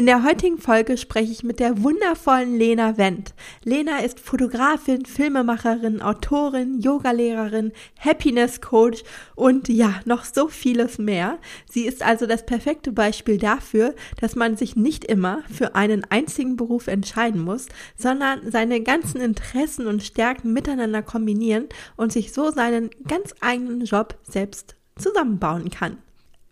In der heutigen Folge spreche ich mit der wundervollen Lena Wendt. Lena ist Fotografin, Filmemacherin, Autorin, Yogalehrerin, Happiness Coach und ja, noch so vieles mehr. Sie ist also das perfekte Beispiel dafür, dass man sich nicht immer für einen einzigen Beruf entscheiden muss, sondern seine ganzen Interessen und Stärken miteinander kombinieren und sich so seinen ganz eigenen Job selbst zusammenbauen kann.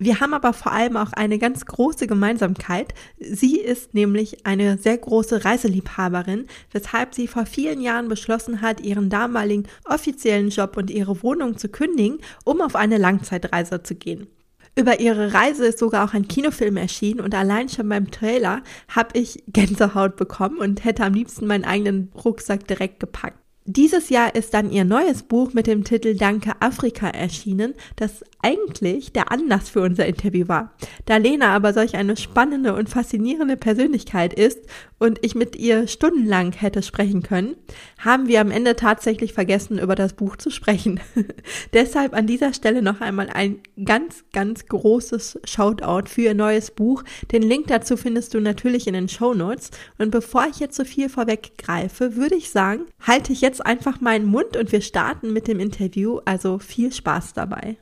Wir haben aber vor allem auch eine ganz große Gemeinsamkeit. Sie ist nämlich eine sehr große Reiseliebhaberin, weshalb sie vor vielen Jahren beschlossen hat, ihren damaligen offiziellen Job und ihre Wohnung zu kündigen, um auf eine Langzeitreise zu gehen. Über ihre Reise ist sogar auch ein Kinofilm erschienen und allein schon beim Trailer habe ich Gänsehaut bekommen und hätte am liebsten meinen eigenen Rucksack direkt gepackt. Dieses Jahr ist dann ihr neues Buch mit dem Titel Danke Afrika erschienen, das eigentlich der Anlass für unser Interview war. Da Lena aber solch eine spannende und faszinierende Persönlichkeit ist und ich mit ihr stundenlang hätte sprechen können, haben wir am Ende tatsächlich vergessen, über das Buch zu sprechen. Deshalb an dieser Stelle noch einmal ein ganz, ganz großes Shoutout für ihr neues Buch. Den Link dazu findest du natürlich in den Show Notes. Und bevor ich jetzt so viel vorweggreife, würde ich sagen, halte ich jetzt einfach meinen Mund und wir starten mit dem Interview. Also viel Spaß dabei.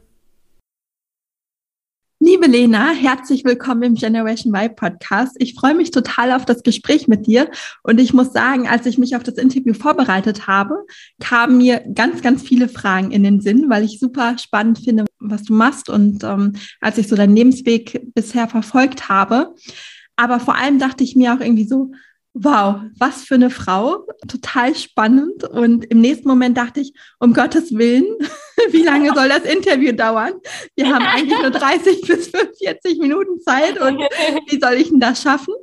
Liebe Lena, herzlich willkommen im Generation Y Podcast. Ich freue mich total auf das Gespräch mit dir. Und ich muss sagen, als ich mich auf das Interview vorbereitet habe, kamen mir ganz, ganz viele Fragen in den Sinn, weil ich super spannend finde, was du machst. Und ähm, als ich so deinen Lebensweg bisher verfolgt habe, aber vor allem dachte ich mir auch irgendwie so, wow, was für eine Frau, total spannend. Und im nächsten Moment dachte ich, um Gottes Willen, wie lange soll das Interview dauern? Wir haben eigentlich nur 30 bis 45 Minuten Zeit und wie soll ich denn das schaffen?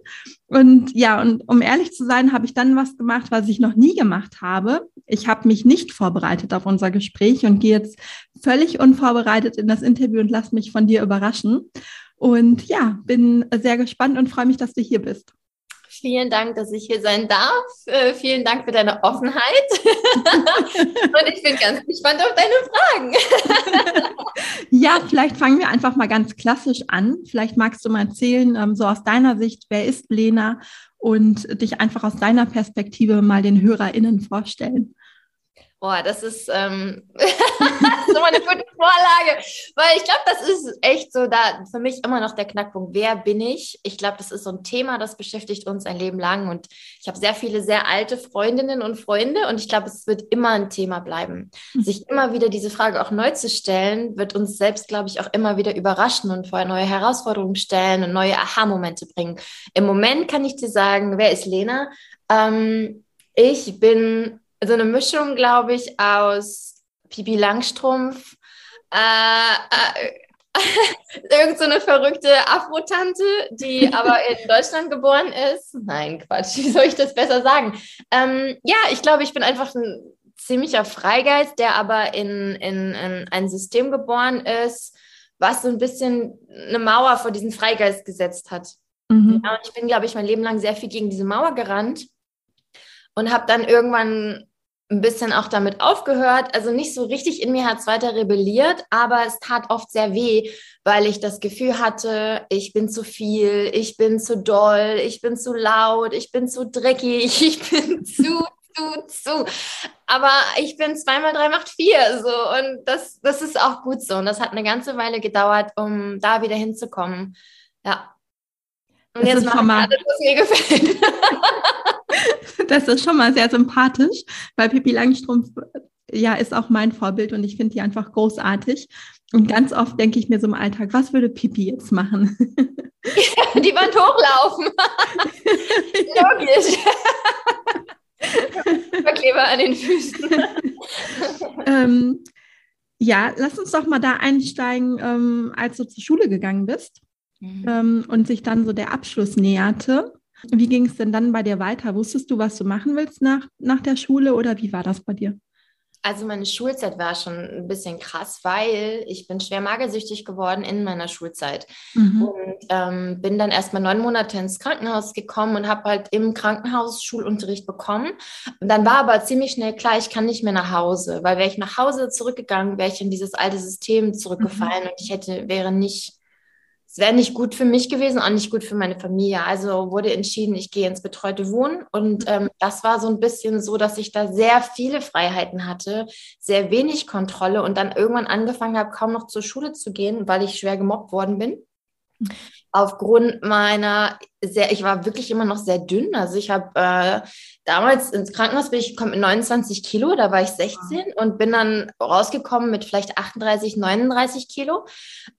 Und ja, und um ehrlich zu sein, habe ich dann was gemacht, was ich noch nie gemacht habe. Ich habe mich nicht vorbereitet auf unser Gespräch und gehe jetzt völlig unvorbereitet in das Interview und lasse mich von dir überraschen. Und ja, bin sehr gespannt und freue mich, dass du hier bist. Vielen Dank, dass ich hier sein darf. Äh, vielen Dank für deine Offenheit. Und ich bin ganz gespannt auf deine Fragen. ja, vielleicht fangen wir einfach mal ganz klassisch an. Vielleicht magst du mal erzählen, ähm, so aus deiner Sicht, wer ist Lena und dich einfach aus deiner Perspektive mal den HörerInnen vorstellen. Boah, das ist, ähm, das ist immer eine gute Vorlage, weil ich glaube, das ist echt so da für mich immer noch der Knackpunkt. Wer bin ich? Ich glaube, das ist so ein Thema, das beschäftigt uns ein Leben lang und ich habe sehr viele sehr alte Freundinnen und Freunde und ich glaube, es wird immer ein Thema bleiben. Mhm. Sich immer wieder diese Frage auch neu zu stellen, wird uns selbst, glaube ich, auch immer wieder überraschen und vor neue Herausforderungen stellen und neue Aha-Momente bringen. Im Moment kann ich dir sagen, wer ist Lena? Ähm, ich bin so eine Mischung, glaube ich, aus Pipi Langstrumpf, äh, äh, irgend so eine verrückte Afro-Tante, die aber in Deutschland geboren ist. Nein, Quatsch, wie soll ich das besser sagen? Ähm, ja, ich glaube, ich bin einfach ein ziemlicher Freigeist, der aber in, in, in ein System geboren ist, was so ein bisschen eine Mauer vor diesen Freigeist gesetzt hat. Mhm. Ja, und ich bin, glaube ich, mein Leben lang sehr viel gegen diese Mauer gerannt und habe dann irgendwann ein bisschen auch damit aufgehört. Also nicht so richtig in mir hat es weiter rebelliert, aber es tat oft sehr weh, weil ich das Gefühl hatte, ich bin zu viel, ich bin zu doll, ich bin zu laut, ich bin zu dreckig, ich bin zu, zu, zu. Aber ich bin zweimal drei macht vier so und das, das ist auch gut so. Und das hat eine ganze Weile gedauert, um da wieder hinzukommen. Ja. Und das jetzt mache ich alles, was mir gefällt. Das ist schon mal sehr sympathisch, weil Pippi Langstrumpf ja ist auch mein Vorbild und ich finde die einfach großartig. Und ganz oft denke ich mir so im Alltag, was würde Pippi jetzt machen? Die Wand hochlaufen. Logisch. Verkleber an den Füßen. ähm, ja, lass uns doch mal da einsteigen, ähm, als du zur Schule gegangen bist mhm. ähm, und sich dann so der Abschluss näherte. Wie ging es denn dann bei dir weiter? Wusstest du, was du machen willst nach, nach der Schule oder wie war das bei dir? Also meine Schulzeit war schon ein bisschen krass, weil ich bin schwer magersüchtig geworden in meiner Schulzeit. Mhm. Und ähm, bin dann erst mal neun Monate ins Krankenhaus gekommen und habe halt im Krankenhaus Schulunterricht bekommen. Und dann war aber ziemlich schnell klar, ich kann nicht mehr nach Hause, weil wäre ich nach Hause zurückgegangen, wäre ich in dieses alte System zurückgefallen mhm. und ich hätte, wäre nicht es wäre nicht gut für mich gewesen, auch nicht gut für meine Familie. Also wurde entschieden, ich gehe ins betreute Wohnen. Und ähm, das war so ein bisschen so, dass ich da sehr viele Freiheiten hatte, sehr wenig Kontrolle und dann irgendwann angefangen habe, kaum noch zur Schule zu gehen, weil ich schwer gemobbt worden bin aufgrund meiner sehr, ich war wirklich immer noch sehr dünn. Also ich habe äh, damals ins Krankenhaus bin ich gekommen mit 29 Kilo, da war ich 16 und bin dann rausgekommen mit vielleicht 38, 39 Kilo,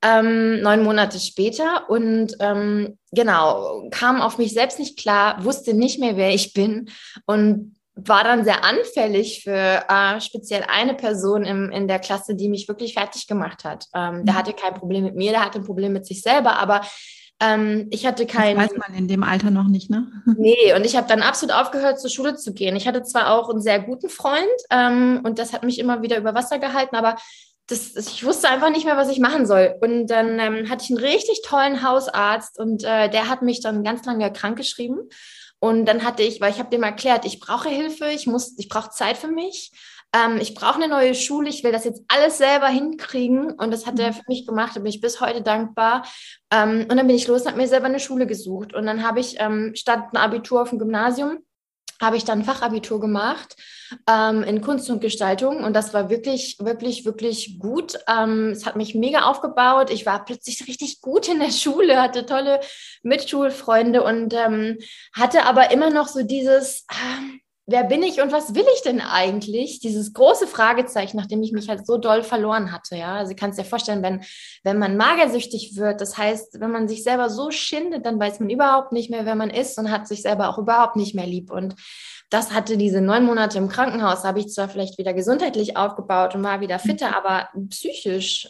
ähm, neun Monate später und ähm, genau, kam auf mich selbst nicht klar, wusste nicht mehr, wer ich bin und war dann sehr anfällig für äh, speziell eine Person im, in der Klasse, die mich wirklich fertig gemacht hat. Ähm, Der mhm. hatte kein Problem mit mir, der hatte ein Problem mit sich selber, aber ähm, ich hatte kein. Das weiß man in dem Alter noch nicht, ne? Nee, und ich habe dann absolut aufgehört, zur Schule zu gehen. Ich hatte zwar auch einen sehr guten Freund ähm, und das hat mich immer wieder über Wasser gehalten, aber das, ich wusste einfach nicht mehr, was ich machen soll. Und dann ähm, hatte ich einen richtig tollen Hausarzt und äh, der hat mich dann ganz lange krank geschrieben. Und dann hatte ich, weil ich habe dem erklärt, ich brauche Hilfe, ich muss, ich brauche Zeit für mich ähm, ich brauche eine neue Schule, ich will das jetzt alles selber hinkriegen. Und das hat er mhm. für mich gemacht, da bin ich bis heute dankbar. Ähm, und dann bin ich los und habe mir selber eine Schule gesucht. Und dann habe ich ähm, statt ein Abitur auf dem Gymnasium, habe ich dann ein Fachabitur gemacht ähm, in Kunst und Gestaltung und das war wirklich, wirklich, wirklich gut. Ähm, es hat mich mega aufgebaut. Ich war plötzlich richtig gut in der Schule, hatte tolle Mitschulfreunde und ähm, hatte aber immer noch so dieses, äh, wer bin ich und was will ich denn eigentlich? Dieses große Fragezeichen, nachdem ich mich halt so doll verloren hatte, ja. Also, du kannst dir vorstellen, wenn, wenn man magersüchtig wird, das heißt, wenn man sich selber so schindet, dann weiß man überhaupt nicht mehr, wer man ist und hat sich selber auch überhaupt nicht mehr lieb. Und das hatte diese neun Monate im Krankenhaus, habe ich zwar vielleicht wieder gesundheitlich aufgebaut und war wieder fitter, aber psychisch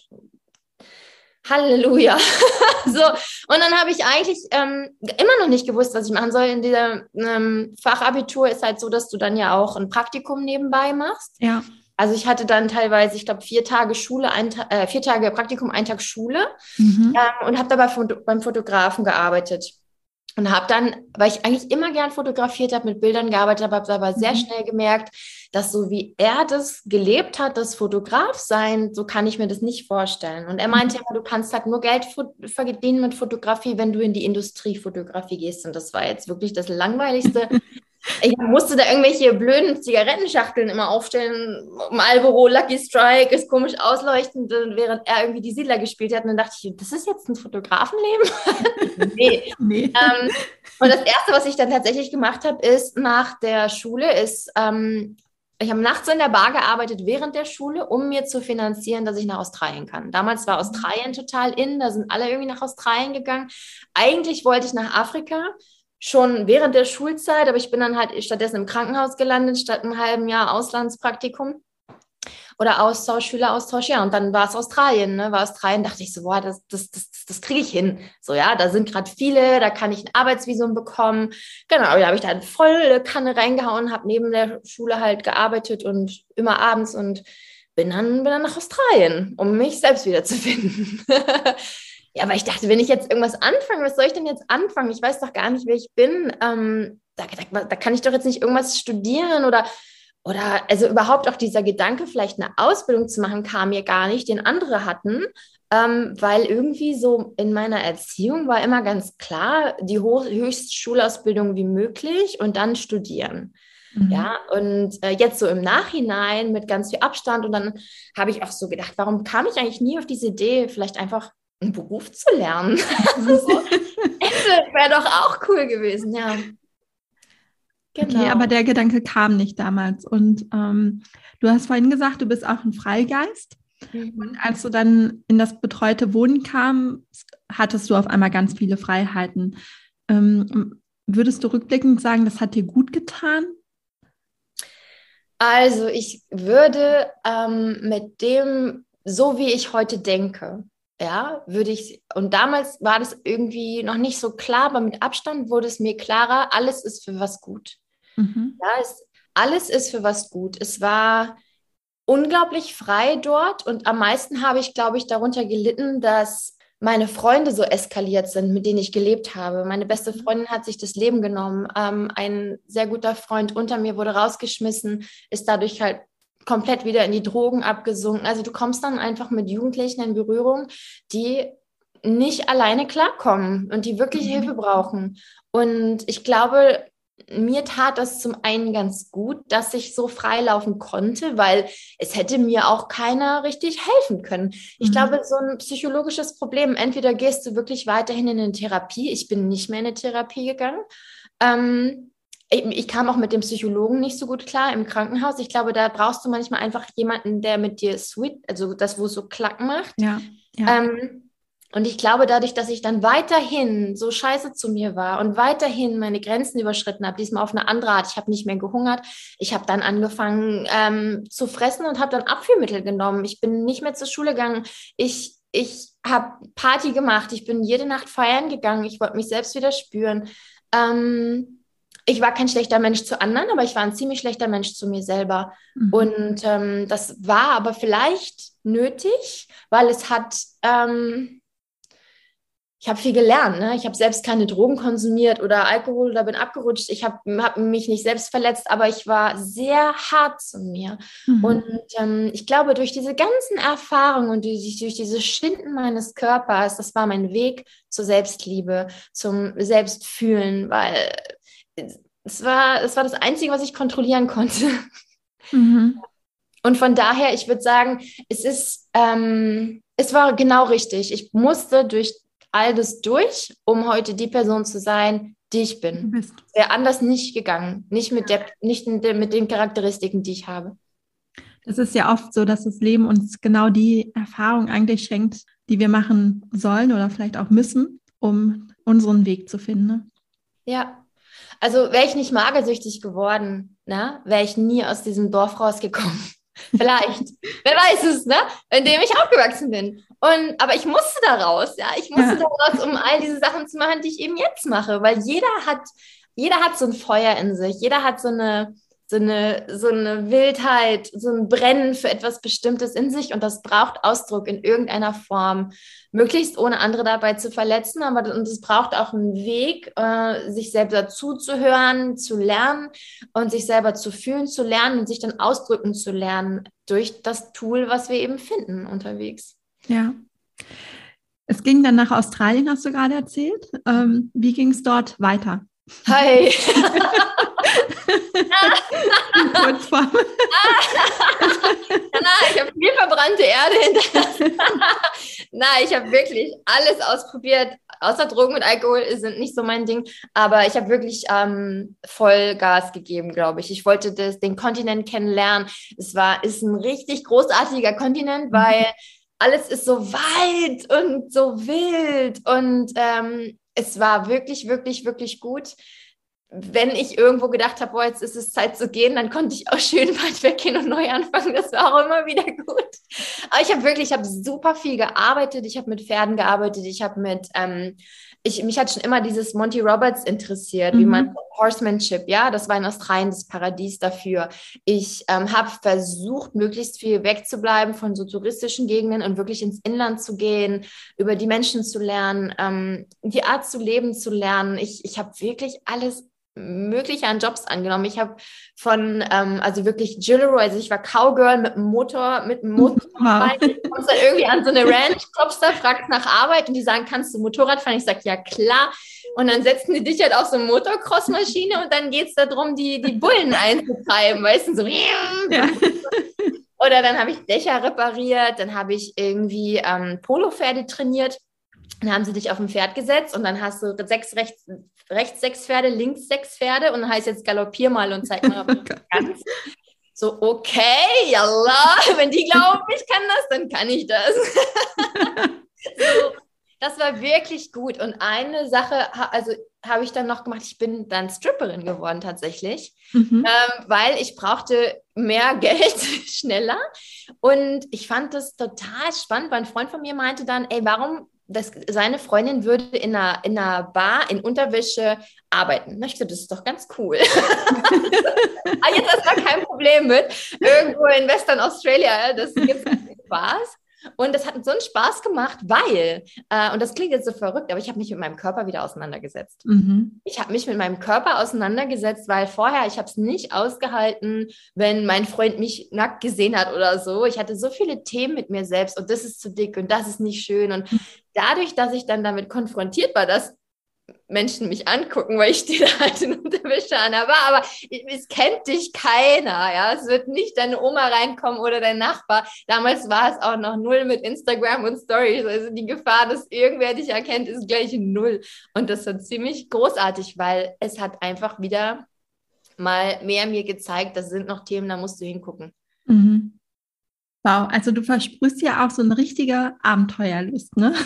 Halleluja. so, und dann habe ich eigentlich ähm, immer noch nicht gewusst, was ich machen soll. In dieser ähm, Fachabitur ist halt so, dass du dann ja auch ein Praktikum nebenbei machst. Ja. Also ich hatte dann teilweise, ich glaube, vier Tage Schule, ein, äh, vier Tage Praktikum, ein Tag Schule mhm. ähm, und habe dabei beim Fotografen gearbeitet. Und habe dann, weil ich eigentlich immer gern fotografiert habe, mit Bildern gearbeitet habe, habe aber sehr mhm. schnell gemerkt, dass so wie er das gelebt hat, das Fotograf sein, so kann ich mir das nicht vorstellen. Und er meinte mhm. immer, du kannst halt nur Geld verdienen mit Fotografie, wenn du in die Industriefotografie gehst. Und das war jetzt wirklich das Langweiligste, Ich musste da irgendwelche blöden Zigarettenschachteln immer aufstellen. Marlboro, Lucky Strike, ist komisch ausleuchtend, während er irgendwie die Siedler gespielt hat. Und dann dachte ich, das ist jetzt ein Fotografenleben? nee. nee. Ähm, und das Erste, was ich dann tatsächlich gemacht habe, ist nach der Schule, ist, ähm, ich habe nachts in der Bar gearbeitet während der Schule, um mir zu finanzieren, dass ich nach Australien kann. Damals war Australien total in, da sind alle irgendwie nach Australien gegangen. Eigentlich wollte ich nach Afrika schon während der Schulzeit, aber ich bin dann halt stattdessen im Krankenhaus gelandet, statt einem halben Jahr Auslandspraktikum oder Austausch, Schüleraustausch, ja, und dann war es Australien, ne? war Australien, dachte ich so, boah, das, das, das, das kriege ich hin. So, ja, da sind gerade viele, da kann ich ein Arbeitsvisum bekommen. Genau, da habe ich dann volle Kanne reingehauen, habe neben der Schule halt gearbeitet und immer abends und bin dann, bin dann nach Australien, um mich selbst wiederzufinden. Ja, aber ich dachte, wenn ich jetzt irgendwas anfange, was soll ich denn jetzt anfangen? Ich weiß doch gar nicht, wer ich bin. Ähm, da, da, da, kann ich doch jetzt nicht irgendwas studieren oder, oder also überhaupt auch dieser Gedanke, vielleicht eine Ausbildung zu machen, kam mir gar nicht, den andere hatten. Ähm, weil irgendwie so in meiner Erziehung war immer ganz klar, die höchste Schulausbildung wie möglich und dann studieren. Mhm. Ja, und äh, jetzt so im Nachhinein mit ganz viel Abstand und dann habe ich auch so gedacht, warum kam ich eigentlich nie auf diese Idee, vielleicht einfach einen Beruf zu lernen. so, wäre doch auch cool gewesen, ja. Genau. Okay, aber der Gedanke kam nicht damals. Und ähm, du hast vorhin gesagt, du bist auch ein Freigeist. Mhm. Und als du dann in das betreute Wohnen kam, hattest du auf einmal ganz viele Freiheiten. Ähm, würdest du rückblickend sagen, das hat dir gut getan? Also ich würde ähm, mit dem, so wie ich heute denke, ja, würde ich, und damals war das irgendwie noch nicht so klar, aber mit Abstand wurde es mir klarer, alles ist für was gut. Mhm. Ja, es, alles ist für was gut. Es war, unglaublich frei dort und am meisten habe ich, glaube ich, darunter gelitten, dass meine Freunde so eskaliert sind, mit denen ich gelebt habe. Meine beste mhm. Freundin hat sich das Leben genommen. Ähm, ein sehr guter Freund unter mir wurde rausgeschmissen, ist dadurch halt komplett wieder in die Drogen abgesunken. Also du kommst dann einfach mit Jugendlichen in Berührung, die nicht alleine klarkommen und die wirklich mhm. Hilfe brauchen. Und ich glaube, mir tat das zum einen ganz gut, dass ich so freilaufen konnte, weil es hätte mir auch keiner richtig helfen können. Ich mhm. glaube, so ein psychologisches Problem, entweder gehst du wirklich weiterhin in eine Therapie, ich bin nicht mehr in eine Therapie gegangen. Ähm, ich, ich, kam auch mit dem Psychologen nicht so gut klar im Krankenhaus. Ich glaube, da brauchst du manchmal einfach jemanden, der mit dir sweet, also das, wo es so klack macht. Ja. ja. Ähm, und ich glaube, dadurch, dass ich dann weiterhin so scheiße zu mir war und weiterhin meine Grenzen überschritten habe, diesmal auf eine andere Art, ich habe nicht mehr gehungert, ich habe dann angefangen ähm, zu fressen und habe dann Abführmittel genommen. Ich bin nicht mehr zur Schule gegangen. Ich, ich habe Party gemacht. Ich bin jede Nacht feiern gegangen. Ich wollte mich selbst wieder spüren. Ähm, ich war kein schlechter Mensch zu anderen, aber ich war ein ziemlich schlechter Mensch zu mir selber. Mhm. Und ähm, das war aber vielleicht nötig, weil es hat... Ähm, ich habe viel gelernt. Ne? Ich habe selbst keine Drogen konsumiert oder Alkohol oder bin abgerutscht. Ich habe hab mich nicht selbst verletzt, aber ich war sehr hart zu mir. Mhm. Und ähm, ich glaube, durch diese ganzen Erfahrungen und durch, durch diese Schinden meines Körpers, das war mein Weg zur Selbstliebe, zum Selbstfühlen, weil es war, es war das Einzige, was ich kontrollieren konnte. Mhm. Und von daher, ich würde sagen, es ist, ähm, es war genau richtig. Ich musste durch all das durch, um heute die Person zu sein, die ich bin. Wäre anders nicht gegangen. Nicht mit, der, nicht mit den Charakteristiken, die ich habe. Das ist ja oft so, dass das Leben uns genau die Erfahrung eigentlich schenkt, die wir machen sollen oder vielleicht auch müssen, um unseren Weg zu finden. Ne? Ja. Also wäre ich nicht magersüchtig geworden, ne, wäre ich nie aus diesem Dorf rausgekommen. Vielleicht. Wer weiß es, ne? In dem ich aufgewachsen bin. Und, aber ich musste daraus, ja. Ich musste ja. daraus, um all diese Sachen zu machen, die ich eben jetzt mache. Weil jeder hat, jeder hat so ein Feuer in sich. Jeder hat so eine, so eine, so eine Wildheit, so ein Brennen für etwas Bestimmtes in sich und das braucht Ausdruck in irgendeiner Form, möglichst ohne andere dabei zu verletzen, aber und es braucht auch einen Weg, äh, sich selber zuzuhören, zu lernen und sich selber zu fühlen, zu lernen und sich dann ausdrücken zu lernen durch das Tool, was wir eben finden unterwegs. Ja. Es ging dann nach Australien, hast du gerade erzählt. Ähm, wie ging es dort weiter? Hi. Kurzform. Na, ich habe viel verbrannte Erde hinterlassen. Na, ich habe wirklich alles ausprobiert. Außer Drogen und Alkohol sind nicht so mein Ding. Aber ich habe wirklich ähm, voll Gas gegeben, glaube ich. Ich wollte das, den Kontinent kennenlernen. Es war, ist ein richtig großartiger Kontinent, mhm. weil alles ist so weit und so wild. Und ähm, es war wirklich, wirklich, wirklich gut wenn ich irgendwo gedacht habe, boah, jetzt ist es Zeit zu gehen, dann konnte ich auch schön weit weggehen und neu anfangen. Das war auch immer wieder gut. Aber ich habe wirklich, ich habe super viel gearbeitet. Ich habe mit Pferden gearbeitet. Ich habe mit, ähm, ich, mich hat schon immer dieses Monty Roberts interessiert, mhm. wie man Horsemanship, ja, das war in Australien das Paradies dafür. Ich ähm, habe versucht, möglichst viel wegzubleiben von so touristischen Gegenden und wirklich ins Inland zu gehen, über die Menschen zu lernen, ähm, die Art zu leben zu lernen. Ich, ich habe wirklich alles mögliche an Jobs angenommen. Ich habe von, ähm, also wirklich Gilero, also ich war Cowgirl mit einem Motor, mit einem Motor. Wow. Du kommst dann irgendwie an so eine Ranch, klopfst da, fragst nach Arbeit und die sagen, kannst du Motorrad fahren? Ich sage, ja klar. Und dann setzen die dich halt auf so eine Motocross-Maschine und dann geht es darum, die, die Bullen einzutreiben, weißt du, so. Ja. Oder dann habe ich Dächer repariert, dann habe ich irgendwie ähm, Polopferde trainiert. Dann haben sie dich auf ein Pferd gesetzt und dann hast du sechs rechts, rechts sechs Pferde, links sechs Pferde und dann heißt jetzt galoppier mal und zeig mal, ob du kannst. So, okay, yalla, wenn die glauben, ich kann das, dann kann ich das. so, das war wirklich gut. Und eine Sache, also habe ich dann noch gemacht, ich bin dann Stripperin geworden tatsächlich, mhm. ähm, weil ich brauchte mehr Geld schneller. Und ich fand das total spannend, weil ein Freund von mir meinte dann, ey, warum das, seine Freundin würde in einer, in einer Bar in Unterwäsche arbeiten. Na, ich gesagt, das ist doch ganz cool. ah, jetzt ist da kein Problem mit. Irgendwo in Western Australia, das gibt Spaß. Und das hat so einen Spaß gemacht, weil, äh, und das klingt jetzt so verrückt, aber ich habe mich mit meinem Körper wieder auseinandergesetzt. Mhm. Ich habe mich mit meinem Körper auseinandergesetzt, weil vorher, ich habe es nicht ausgehalten, wenn mein Freund mich nackt gesehen hat oder so. Ich hatte so viele Themen mit mir selbst und das ist zu dick und das ist nicht schön. Und mhm. dadurch, dass ich dann damit konfrontiert war, dass Menschen mich angucken, weil ich stehe da halt in Unterwäsche an der Bar, aber es kennt dich keiner, ja, es wird nicht deine Oma reinkommen oder dein Nachbar. Damals war es auch noch null mit Instagram und Stories, also die Gefahr, dass irgendwer dich erkennt, ist gleich null. Und das war ziemlich großartig, weil es hat einfach wieder mal mehr mir gezeigt, das sind noch Themen, da musst du hingucken. Mhm. Wow, also du versprühst ja auch so eine richtige Abenteuerlust, ne?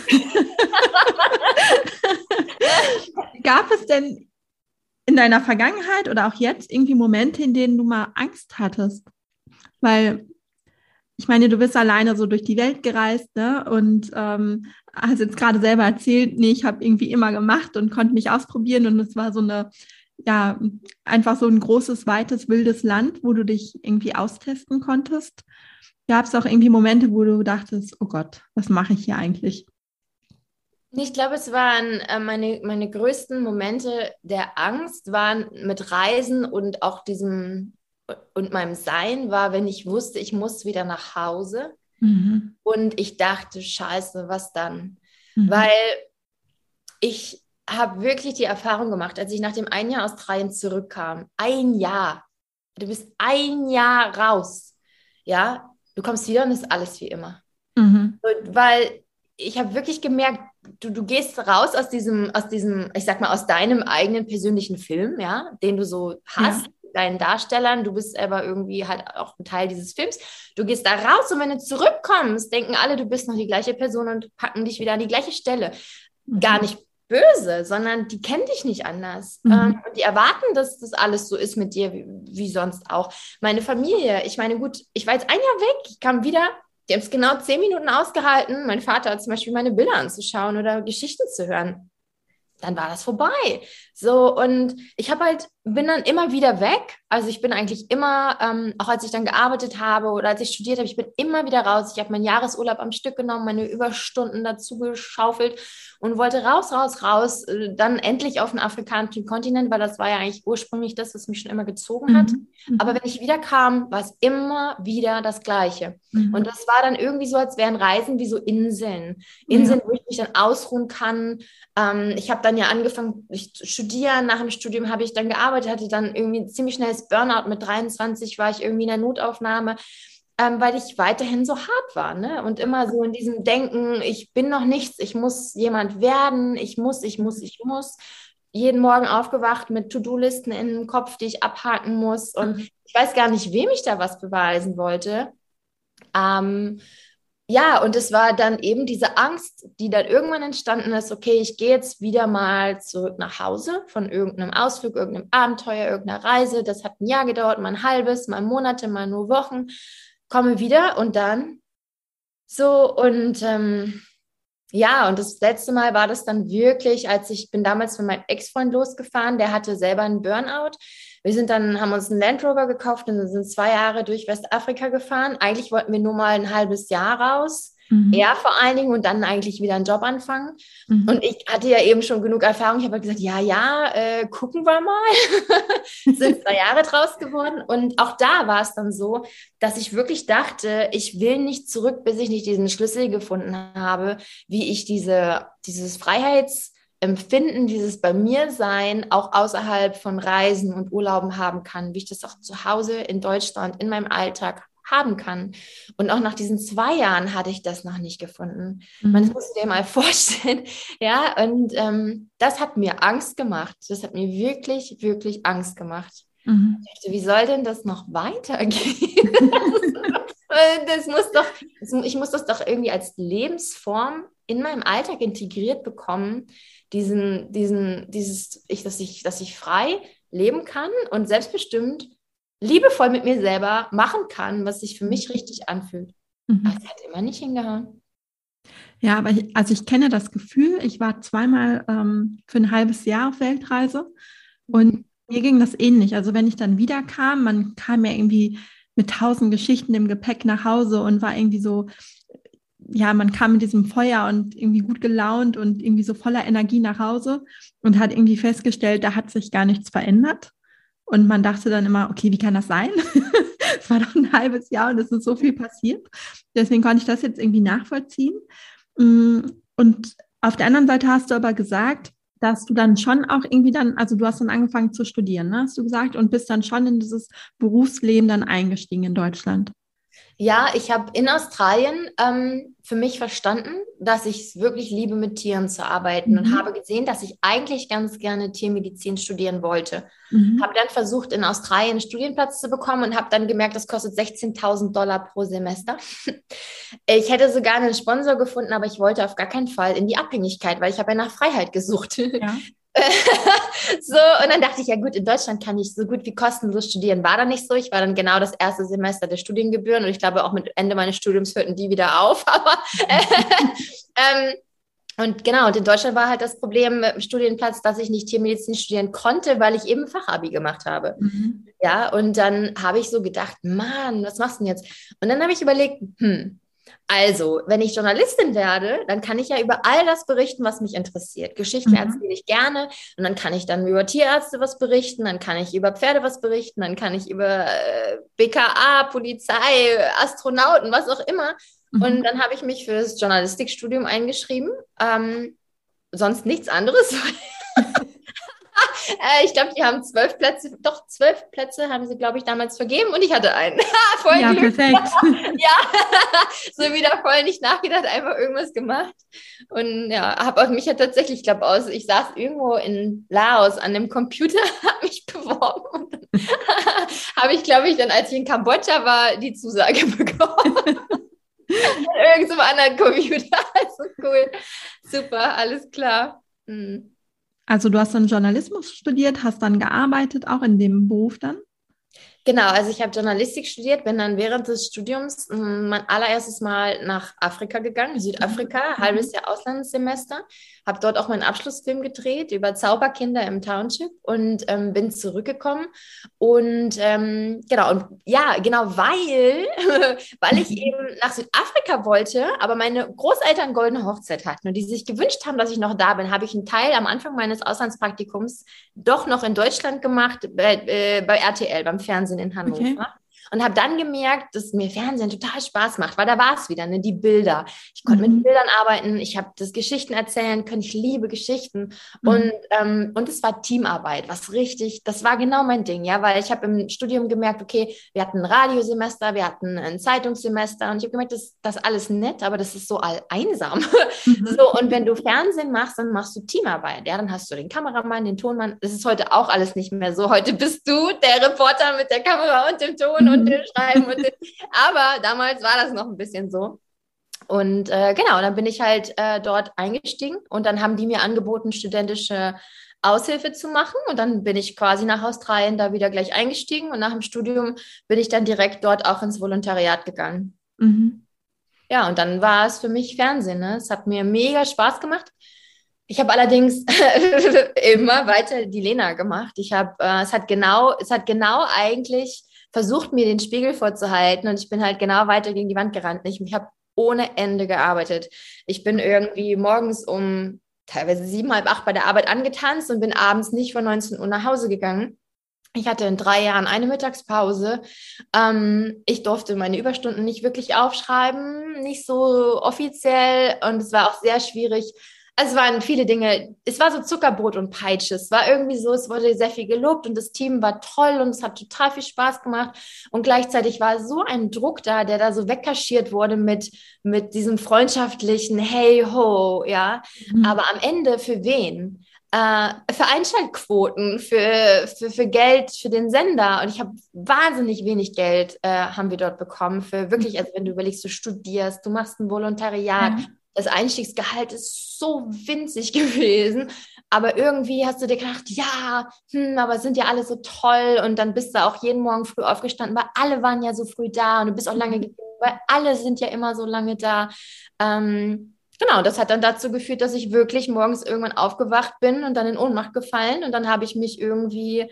Gab es denn in deiner Vergangenheit oder auch jetzt irgendwie Momente, in denen du mal Angst hattest? Weil ich meine, du bist alleine so durch die Welt gereist ne? und ähm, hast jetzt gerade selber erzählt, nee, ich habe irgendwie immer gemacht und konnte mich ausprobieren und es war so eine, ja, einfach so ein großes, weites, wildes Land, wo du dich irgendwie austesten konntest. Gab es auch irgendwie Momente, wo du dachtest, oh Gott, was mache ich hier eigentlich? Ich glaube, es waren äh, meine, meine größten Momente der Angst waren mit Reisen und auch diesem und meinem Sein war, wenn ich wusste, ich muss wieder nach Hause. Mhm. Und ich dachte, scheiße, was dann? Mhm. Weil ich habe wirklich die Erfahrung gemacht, als ich nach dem ein Jahr Australien zurückkam, ein Jahr, du bist ein Jahr raus, ja, Du kommst wieder und ist alles wie immer. Mhm. Und weil ich habe wirklich gemerkt, du, du gehst raus aus diesem, aus diesem, ich sag mal, aus deinem eigenen persönlichen Film, ja, den du so hast, ja. deinen Darstellern, du bist aber irgendwie halt auch ein Teil dieses Films. Du gehst da raus und wenn du zurückkommst, denken alle, du bist noch die gleiche Person und packen dich wieder an die gleiche Stelle. Mhm. Gar nicht böse, sondern die kennen dich nicht anders. Mhm. Ähm, und die erwarten, dass das alles so ist mit dir, wie, wie, sonst auch. Meine Familie, ich meine, gut, ich war jetzt ein Jahr weg, ich kam wieder, die haben es genau zehn Minuten ausgehalten, mein Vater zum Beispiel meine Bilder anzuschauen oder Geschichten zu hören dann war das vorbei. So, und ich habe halt, bin dann immer wieder weg. Also ich bin eigentlich immer, ähm, auch als ich dann gearbeitet habe oder als ich studiert habe, ich bin immer wieder raus. Ich habe meinen Jahresurlaub am Stück genommen, meine Überstunden dazu geschaufelt und wollte raus, raus, raus, äh, dann endlich auf den afrikanischen Kontinent, weil das war ja eigentlich ursprünglich das, was mich schon immer gezogen hat. Mhm. mhm. Aber wenn ich wieder kam, war es immer wieder das Gleiche. Mhm. Und das war dann irgendwie so, als wären Reisen wie so Inseln. Inseln, ja. wo ich mich dann ausruhen kann. Ähm, ich habe dann ja angefangen, ich studieren. Nach dem Studium habe ich dann gearbeitet, hatte dann irgendwie ziemlich schnelles Burnout. Mit 23 war ich irgendwie in der Notaufnahme, ähm, weil ich weiterhin so hart war. Ne? Und immer so in diesem Denken, ich bin noch nichts, ich muss jemand werden, ich muss, ich muss, ich muss. Jeden Morgen aufgewacht mit To-Do-Listen in dem Kopf, die ich abhaken muss. Und mhm. ich weiß gar nicht, wem ich da was beweisen wollte. Ähm, ja, und es war dann eben diese Angst, die dann irgendwann entstanden ist, okay, ich gehe jetzt wieder mal zurück nach Hause von irgendeinem Ausflug, irgendeinem Abenteuer, irgendeiner Reise. Das hat ein Jahr gedauert, mal ein halbes, mal Monate, mal nur Wochen. Komme wieder und dann so und ähm, ja, und das letzte Mal war das dann wirklich, als ich bin damals von meinem Ex-Freund losgefahren, der hatte selber einen Burnout. Wir sind dann, haben uns einen Land Rover gekauft und sind zwei Jahre durch Westafrika gefahren. Eigentlich wollten wir nur mal ein halbes Jahr raus. Mhm. Er vor allen Dingen und dann eigentlich wieder einen Job anfangen. Mhm. Und ich hatte ja eben schon genug Erfahrung. Ich habe halt gesagt, ja, ja, äh, gucken wir mal. Sind zwei Jahre draus geworden. Und auch da war es dann so, dass ich wirklich dachte, ich will nicht zurück, bis ich nicht diesen Schlüssel gefunden habe, wie ich diese, dieses Freiheits- Empfinden, dieses bei mir sein, auch außerhalb von Reisen und Urlauben haben kann, wie ich das auch zu Hause in Deutschland, in meinem Alltag haben kann. Und auch nach diesen zwei Jahren hatte ich das noch nicht gefunden. Mhm. Man muss dir mal vorstellen. Ja, und ähm, das hat mir Angst gemacht. Das hat mir wirklich, wirklich Angst gemacht. Mhm. Dachte, wie soll denn das noch weitergehen? das muss doch, ich muss das doch irgendwie als Lebensform in meinem Alltag integriert bekommen, diesen, diesen, dieses, ich, dass ich, dass ich frei leben kann und selbstbestimmt liebevoll mit mir selber machen kann, was sich für mich richtig anfühlt. Mhm. Aber es hat immer nicht hingehauen. Ja, aber ich, also ich kenne das Gefühl. Ich war zweimal ähm, für ein halbes Jahr auf Weltreise und mir ging das ähnlich. Also wenn ich dann wieder kam, man kam ja irgendwie mit tausend Geschichten im Gepäck nach Hause und war irgendwie so, ja, man kam mit diesem Feuer und irgendwie gut gelaunt und irgendwie so voller Energie nach Hause und hat irgendwie festgestellt, da hat sich gar nichts verändert. Und man dachte dann immer, okay, wie kann das sein? es war doch ein halbes Jahr und es ist so viel passiert. Deswegen konnte ich das jetzt irgendwie nachvollziehen. Mm, und auf der anderen Seite hast du aber gesagt, dass du dann schon auch irgendwie dann, also du hast dann angefangen zu studieren, ne, hast du gesagt, und bist dann schon in dieses Berufsleben dann eingestiegen in Deutschland. Ja, ich habe in Australien ähm, für mich verstanden, dass ich es wirklich liebe, mit Tieren zu arbeiten mhm. und habe gesehen, dass ich eigentlich ganz gerne Tiermedizin studieren wollte. Mhm. Habe dann versucht, in Australien einen Studienplatz zu bekommen und habe dann gemerkt, das kostet 16.000 Dollar pro Semester. Ich hätte sogar einen Sponsor gefunden, aber ich wollte auf gar keinen Fall in die Abhängigkeit, weil ich habe ja nach Freiheit gesucht. Ja. so, und dann dachte ich, ja gut, in Deutschland kann ich so gut wie kostenlos studieren. War dann nicht so. Ich war dann genau das erste Semester der Studiengebühren und ich glaube auch mit Ende meines Studiums hörten die wieder auf. Aber ähm, und genau, und in Deutschland war halt das Problem mit dem Studienplatz, dass ich nicht Tiermedizin studieren konnte, weil ich eben Fachabi gemacht habe. Mhm. Ja, und dann habe ich so gedacht, Mann, was machst du denn jetzt? Und dann habe ich überlegt, hm, also, wenn ich Journalistin werde, dann kann ich ja über all das berichten, was mich interessiert. Geschichten mhm. erzähle ich gerne und dann kann ich dann über Tierärzte was berichten, dann kann ich über Pferde was berichten, dann kann ich über äh, BKA, Polizei, Astronauten, was auch immer. Mhm. Und dann habe ich mich für das Journalistikstudium eingeschrieben. Ähm, sonst nichts anderes. Äh, ich glaube, die haben zwölf Plätze, doch zwölf Plätze haben sie, glaube ich, damals vergeben und ich hatte einen. voll ja, Glück. perfekt. ja, so wieder voll nicht nachgedacht, einfach irgendwas gemacht. Und ja, habe auf mich ja tatsächlich, ich glaube, aus, ich saß irgendwo in Laos an dem Computer, habe mich beworben und dann habe ich, glaube ich, dann, als ich in Kambodscha war, die Zusage bekommen. Irgend anderen Computer. Also cool. Super, alles klar. Hm. Also du hast dann Journalismus studiert, hast dann gearbeitet, auch in dem Beruf dann? Genau, also ich habe Journalistik studiert, bin dann während des Studiums hm, mein allererstes Mal nach Afrika gegangen, Südafrika, mhm. halbes Jahr Auslandssemester, habe dort auch meinen Abschlussfilm gedreht über Zauberkinder im Township und ähm, bin zurückgekommen. Und ähm, genau, und ja, genau, weil, weil ich eben nach Südafrika wollte, aber meine Großeltern goldene Hochzeit hatten und die sich gewünscht haben, dass ich noch da bin, habe ich einen Teil am Anfang meines Auslandspraktikums doch noch in Deutschland gemacht, bei, äh, bei RTL, beim Fernsehen in Hannover. Okay und habe dann gemerkt, dass mir Fernsehen total Spaß macht, weil da war es wieder, ne, die Bilder. Ich konnte mhm. mit Bildern arbeiten, ich habe das Geschichten erzählen können, ich liebe Geschichten mhm. und, ähm, und es war Teamarbeit, was richtig, das war genau mein Ding, ja, weil ich habe im Studium gemerkt, okay, wir hatten ein Radiosemester, wir hatten ein Zeitungssemester und ich habe gemerkt, das, das alles nett, aber das ist so all einsam. Mhm. So, und wenn du Fernsehen machst, dann machst du Teamarbeit, ja, dann hast du den Kameramann, den Tonmann, das ist heute auch alles nicht mehr so. Heute bist du der Reporter mit der Kamera und dem Ton und und den schreiben. Und den, aber damals war das noch ein bisschen so. Und äh, genau, dann bin ich halt äh, dort eingestiegen und dann haben die mir angeboten, studentische Aushilfe zu machen. Und dann bin ich quasi nach Australien da wieder gleich eingestiegen und nach dem Studium bin ich dann direkt dort auch ins Volontariat gegangen. Mhm. Ja, und dann war es für mich Fernsehen. Ne? Es hat mir mega Spaß gemacht. Ich habe allerdings immer weiter die Lena gemacht. Ich habe, äh, es hat genau, es hat genau eigentlich versucht, mir den Spiegel vorzuhalten und ich bin halt genau weiter gegen die Wand gerannt. Ich, ich habe ohne Ende gearbeitet. Ich bin irgendwie morgens um teilweise sieben, halb acht bei der Arbeit angetanzt und bin abends nicht vor 19 Uhr nach Hause gegangen. Ich hatte in drei Jahren eine Mittagspause. Ähm, ich durfte meine Überstunden nicht wirklich aufschreiben, nicht so offiziell. Und es war auch sehr schwierig, es waren viele Dinge. Es war so Zuckerbrot und Peitsche. Es war irgendwie so, es wurde sehr viel gelobt und das Team war toll und es hat total viel Spaß gemacht. Und gleichzeitig war so ein Druck da, der da so wegkaschiert wurde mit, mit diesem freundschaftlichen Hey ho, ja. Mhm. Aber am Ende für wen? Äh, für Einschaltquoten, für, für, für Geld für den Sender. Und ich habe wahnsinnig wenig Geld, äh, haben wir dort bekommen. Für wirklich, also wenn du überlegst, du studierst, du machst ein Volontariat. Mhm das Einstiegsgehalt ist so winzig gewesen. Aber irgendwie hast du dir gedacht, ja, hm, aber sind ja alle so toll. Und dann bist du auch jeden Morgen früh aufgestanden, weil alle waren ja so früh da und du bist auch lange mhm. geblieben, weil alle sind ja immer so lange da. Ähm, genau, das hat dann dazu geführt, dass ich wirklich morgens irgendwann aufgewacht bin und dann in Ohnmacht gefallen. Und dann habe ich mich irgendwie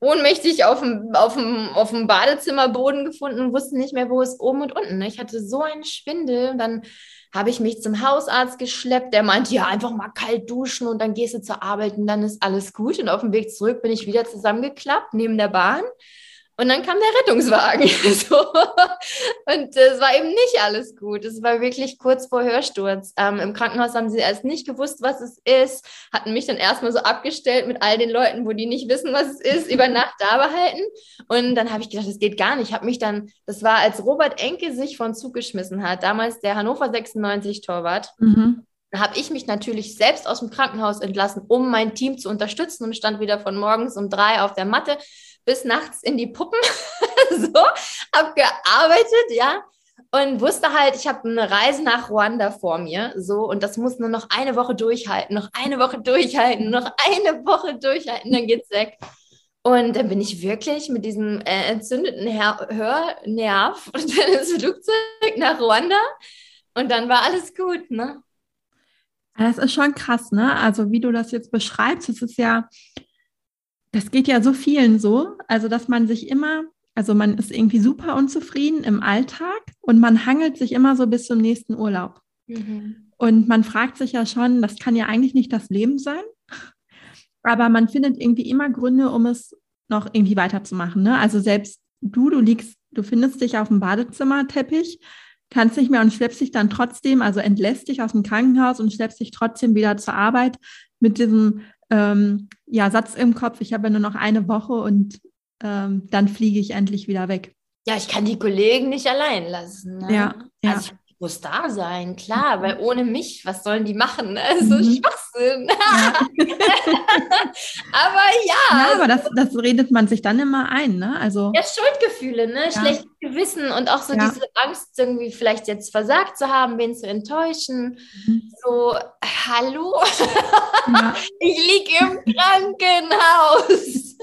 ohnmächtig auf dem, auf dem, auf dem Badezimmerboden gefunden und wusste nicht mehr, wo es oben und unten. Ich hatte so einen Schwindel und dann habe ich mich zum Hausarzt geschleppt. Der meinte, ja, einfach mal kalt duschen und dann gehst du zur Arbeit und dann ist alles gut. Und auf dem Weg zurück bin ich wieder zusammengeklappt neben der Bahn. Und dann kam der Rettungswagen. so. Und es war eben nicht alles gut. Es war wirklich kurz vor Hörsturz. Ähm, Im Krankenhaus haben sie erst nicht gewusst, was es ist, hatten mich dann erstmal so abgestellt mit all den Leuten, wo die nicht wissen, was es ist, über Nacht da behalten. Und dann habe ich gedacht, das geht gar nicht. Ich habe mich dann, das war, als Robert Enke sich von Zug geschmissen hat, damals der Hannover 96 Torwart. Mhm. Da habe ich mich natürlich selbst aus dem Krankenhaus entlassen, um mein Team zu unterstützen und stand wieder von morgens um drei auf der Matte bis nachts in die Puppen, so, habe gearbeitet, ja, und wusste halt, ich habe eine Reise nach Ruanda vor mir, so, und das muss nur noch eine Woche durchhalten, noch eine Woche durchhalten, noch eine Woche durchhalten, dann geht's weg. Und dann bin ich wirklich mit diesem äh, entzündeten Her Hörnerv ins Flugzeug nach Ruanda und dann war alles gut, ne? Das ist schon krass, ne? Also wie du das jetzt beschreibst, es ist ja, das geht ja so vielen so, also dass man sich immer, also man ist irgendwie super unzufrieden im Alltag und man hangelt sich immer so bis zum nächsten Urlaub. Mhm. Und man fragt sich ja schon, das kann ja eigentlich nicht das Leben sein, aber man findet irgendwie immer Gründe, um es noch irgendwie weiterzumachen. Ne? Also selbst du, du liegst, du findest dich auf dem Badezimmerteppich, kannst nicht mehr und schleppst dich dann trotzdem, also entlässt dich aus dem Krankenhaus und schleppst dich trotzdem wieder zur Arbeit mit diesem ähm, ja, Satz im Kopf, ich habe ja nur noch eine Woche und ähm, dann fliege ich endlich wieder weg. Ja, ich kann die Kollegen nicht allein lassen. Ne? Ja, ja. Also ich muss da sein, klar, weil ohne mich, was sollen die machen? Ne? So mhm. Schwachsinn. Aber ja. Ja, aber das, das redet man sich dann immer ein, ne? Also, ja, Schuldgefühle, ne? Ja. Schlechtes Gewissen und auch so ja. diese Angst, irgendwie vielleicht jetzt versagt zu haben, wen zu enttäuschen. Mhm. So, hallo? Ja. ich liege im Krankenhaus.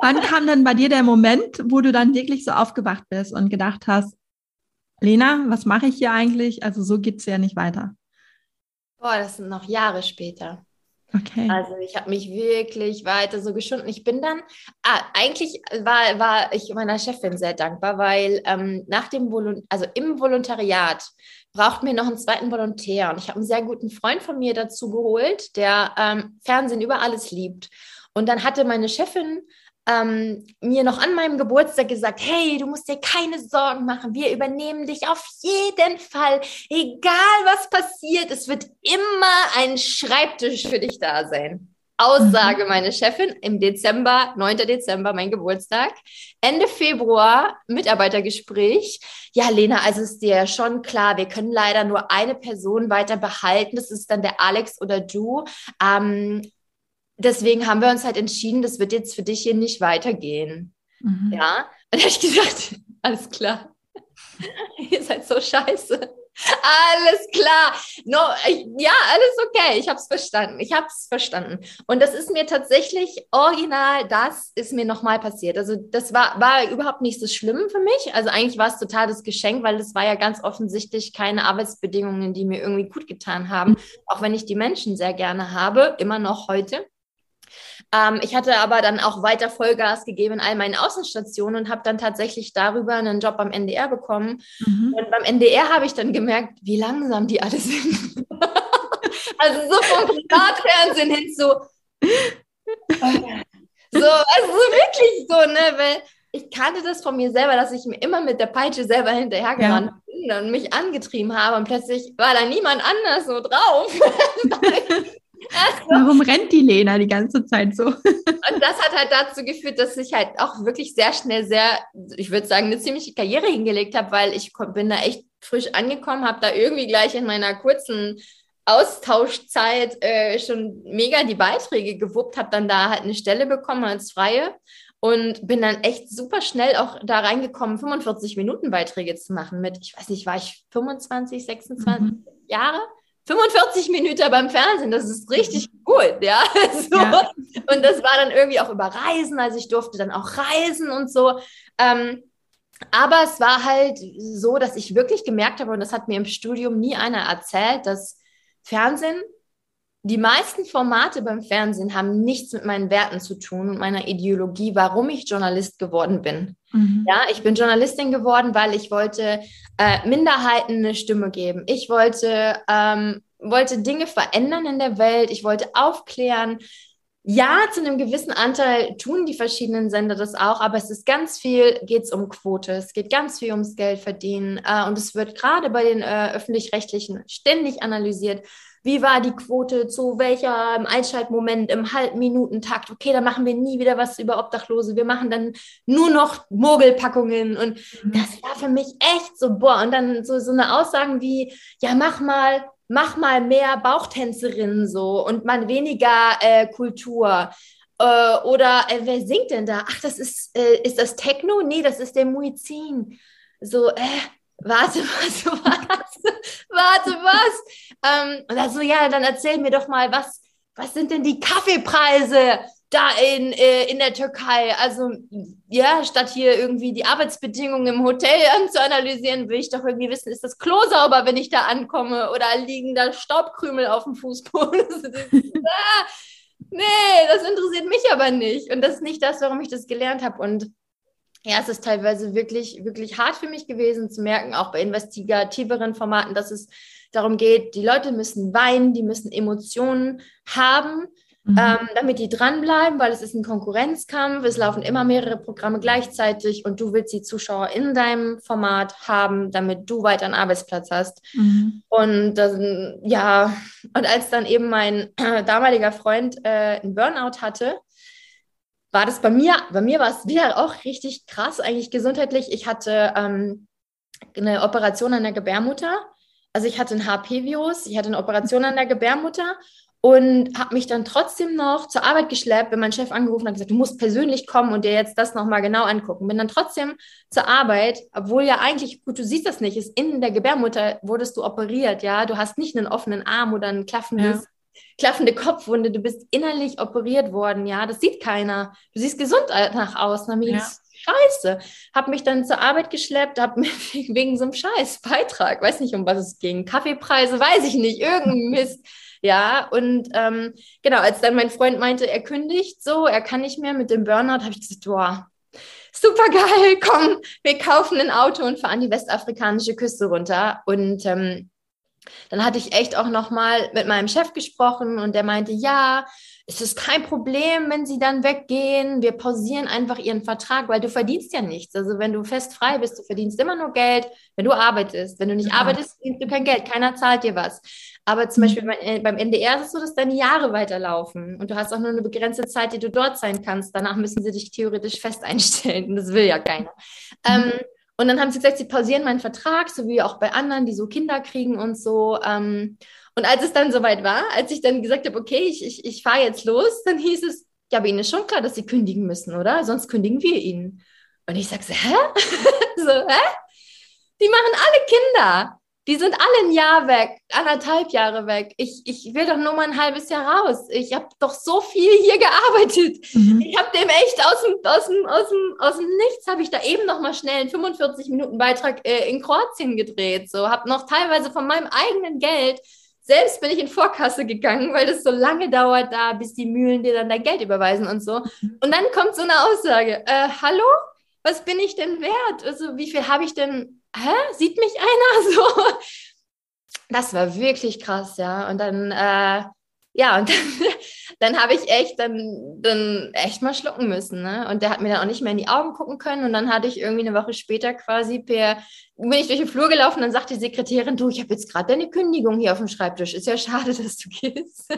Wann kam dann bei dir der Moment, wo du dann wirklich so aufgewacht bist und gedacht hast, Lena, was mache ich hier eigentlich? Also so geht es ja nicht weiter. Boah, das sind noch Jahre später. Okay. Also ich habe mich wirklich weiter so geschunden. Ich bin dann, ah, eigentlich war, war ich meiner Chefin sehr dankbar, weil ähm, nach dem Volun also im Volontariat braucht mir noch einen zweiten Volontär. Und ich habe einen sehr guten Freund von mir dazu geholt, der ähm, Fernsehen über alles liebt. Und dann hatte meine Chefin ähm, mir noch an meinem Geburtstag gesagt, hey, du musst dir keine Sorgen machen, wir übernehmen dich auf jeden Fall, egal was passiert, es wird immer ein Schreibtisch für dich da sein. Aussage mhm. meine Chefin im Dezember, 9. Dezember, mein Geburtstag. Ende Februar, Mitarbeitergespräch. Ja, Lena, also ist dir schon klar, wir können leider nur eine Person weiter behalten. Das ist dann der Alex oder du. Ähm, deswegen haben wir uns halt entschieden, das wird jetzt für dich hier nicht weitergehen. Mhm. Ja, und da habe ich gesagt, alles klar. Ihr seid so scheiße. Alles klar. No, ja, alles okay. Ich habe es verstanden. Ich habe es verstanden. Und das ist mir tatsächlich original, das ist mir nochmal passiert. Also das war, war überhaupt nicht so schlimm für mich. Also eigentlich war es total das Geschenk, weil es war ja ganz offensichtlich keine Arbeitsbedingungen, die mir irgendwie gut getan haben. Mhm. Auch wenn ich die Menschen sehr gerne habe, immer noch heute. Ähm, ich hatte aber dann auch weiter Vollgas gegeben in all meinen Außenstationen und habe dann tatsächlich darüber einen Job beim NDR bekommen. Mhm. Und beim NDR habe ich dann gemerkt, wie langsam die alle sind. also so vom Privatfernsehen hin zu. so, also wirklich so, ne? Weil ich kannte das von mir selber, dass ich mir immer mit der Peitsche selber hinterhergerannt ja. bin und mich angetrieben habe und plötzlich war da niemand anders so drauf. Also, Warum rennt die Lena die ganze Zeit so? Und das hat halt dazu geführt, dass ich halt auch wirklich sehr schnell sehr, ich würde sagen, eine ziemliche Karriere hingelegt habe, weil ich bin da echt frisch angekommen, habe da irgendwie gleich in meiner kurzen Austauschzeit äh, schon mega die Beiträge gewuppt, habe dann da halt eine Stelle bekommen als Freie und bin dann echt super schnell auch da reingekommen, 45 Minuten Beiträge zu machen mit, ich weiß nicht, war ich 25, 26 mhm. Jahre? 45 Minuten beim Fernsehen, das ist richtig gut, ja? So. ja. Und das war dann irgendwie auch über Reisen, also ich durfte dann auch reisen und so. Ähm, aber es war halt so, dass ich wirklich gemerkt habe, und das hat mir im Studium nie einer erzählt, dass Fernsehen, die meisten Formate beim Fernsehen haben nichts mit meinen Werten zu tun und meiner Ideologie, warum ich Journalist geworden bin. Mhm. Ja, ich bin Journalistin geworden, weil ich wollte äh, Minderheiten eine Stimme geben. Ich wollte, ähm, wollte Dinge verändern in der Welt. Ich wollte aufklären. Ja, zu einem gewissen Anteil tun die verschiedenen Sender das auch, aber es ist ganz viel, geht es um Quote, es geht ganz viel ums Geld verdienen äh, und es wird gerade bei den äh, öffentlich-rechtlichen ständig analysiert. Wie war die Quote zu welcher im Einschaltmoment im Halbminutentakt? Okay, dann machen wir nie wieder was über Obdachlose. Wir machen dann nur noch Mogelpackungen. Und mhm. das war für mich echt so, boah. Und dann so, so eine Aussagen wie, ja, mach mal mach mal mehr Bauchtänzerinnen so und mal weniger äh, Kultur. Äh, oder äh, wer singt denn da? Ach, das ist, äh, ist das Techno? Nee, das ist der Muizin. So, äh, warte, was, was, warte, was? Ähm, und dann so, ja, dann erzähl mir doch mal, was, was sind denn die Kaffeepreise? da in, äh, in der Türkei. Also ja, statt hier irgendwie die Arbeitsbedingungen im Hotel anzuanalysieren, will ich doch irgendwie wissen, ist das Klo sauber, wenn ich da ankomme oder liegen da Staubkrümel auf dem Fußboden? ah, nee, das interessiert mich aber nicht. Und das ist nicht das, warum ich das gelernt habe. Und ja, es ist teilweise wirklich, wirklich hart für mich gewesen zu merken, auch bei investigativeren Formaten, dass es darum geht, die Leute müssen weinen, die müssen Emotionen haben Mhm. Ähm, damit die dranbleiben, weil es ist ein Konkurrenzkampf, es laufen immer mehrere Programme gleichzeitig und du willst die Zuschauer in deinem Format haben, damit du weiter einen Arbeitsplatz hast. Mhm. Und äh, ja, und als dann eben mein äh, damaliger Freund äh, einen Burnout hatte, war das bei mir, bei mir war es wieder auch richtig krass, eigentlich gesundheitlich. Ich hatte ähm, eine Operation an der Gebärmutter. Also ich hatte ein HP-Virus, ich hatte eine Operation an der Gebärmutter und habe mich dann trotzdem noch zur Arbeit geschleppt, wenn mein Chef angerufen hat gesagt, du musst persönlich kommen und dir jetzt das nochmal genau angucken. Bin dann trotzdem zur Arbeit, obwohl ja eigentlich, gut, du siehst das nicht, ist in der Gebärmutter wurdest du operiert, ja, du hast nicht einen offenen Arm oder ein klaffendes, ja. klaffende Kopfwunde, du bist innerlich operiert worden, ja, das sieht keiner. Du siehst gesund nach außen, dann ja. Scheiße. Hab mich dann zur Arbeit geschleppt, hab mir wegen so einem Scheiß Beitrag, weiß nicht, um was es ging, Kaffeepreise, weiß ich nicht, irgendein Mist ja, und ähm, genau, als dann mein Freund meinte, er kündigt so, er kann nicht mehr mit dem Burnout, habe ich gesagt, boah, super geil, komm, wir kaufen ein Auto und fahren die westafrikanische Küste runter. Und ähm, dann hatte ich echt auch nochmal mit meinem Chef gesprochen und der meinte, ja, es ist kein Problem, wenn sie dann weggehen. Wir pausieren einfach ihren Vertrag, weil du verdienst ja nichts. Also wenn du fest frei bist, du verdienst immer nur Geld, wenn du arbeitest. Wenn du nicht ja. arbeitest, verdienst du kein Geld. Keiner zahlt dir was. Aber zum mhm. Beispiel äh, beim NDR ist es so, dass deine Jahre weiterlaufen und du hast auch nur eine begrenzte Zeit, die du dort sein kannst. Danach müssen sie dich theoretisch fest einstellen und das will ja keiner. Mhm. Ähm, und dann haben sie gesagt, sie pausieren meinen Vertrag, so wie auch bei anderen, die so Kinder kriegen und so. Ähm, und als es dann soweit war, als ich dann gesagt habe, okay, ich, ich, ich fahre jetzt los, dann hieß es, ja, aber Ihnen ist schon klar, dass Sie kündigen müssen, oder? Sonst kündigen wir Ihnen. Und ich sage so, hä? so, hä? Die machen alle Kinder. Die sind alle ein Jahr weg, anderthalb Jahre weg. Ich, ich will doch nur mal ein halbes Jahr raus. Ich habe doch so viel hier gearbeitet. Mhm. Ich habe dem echt aus dem, aus dem, aus dem, aus dem Nichts, habe ich da eben noch mal schnell einen 45 Minuten Beitrag äh, in Kroatien gedreht. So, habe noch teilweise von meinem eigenen Geld selbst bin ich in Vorkasse gegangen, weil das so lange dauert da, bis die Mühlen dir dann dein Geld überweisen und so. Mhm. Und dann kommt so eine Aussage, äh, hallo, was bin ich denn wert? Also wie viel habe ich denn, hä, sieht mich einer so? Das war wirklich krass, ja. Und dann, äh, ja, und dann, dann habe ich echt dann, dann echt mal schlucken müssen. Ne? Und der hat mir dann auch nicht mehr in die Augen gucken können. Und dann hatte ich irgendwie eine Woche später quasi per, bin ich durch den Flur gelaufen, dann sagt die Sekretärin, du, ich habe jetzt gerade deine Kündigung hier auf dem Schreibtisch. Ist ja schade, dass du gehst. äh,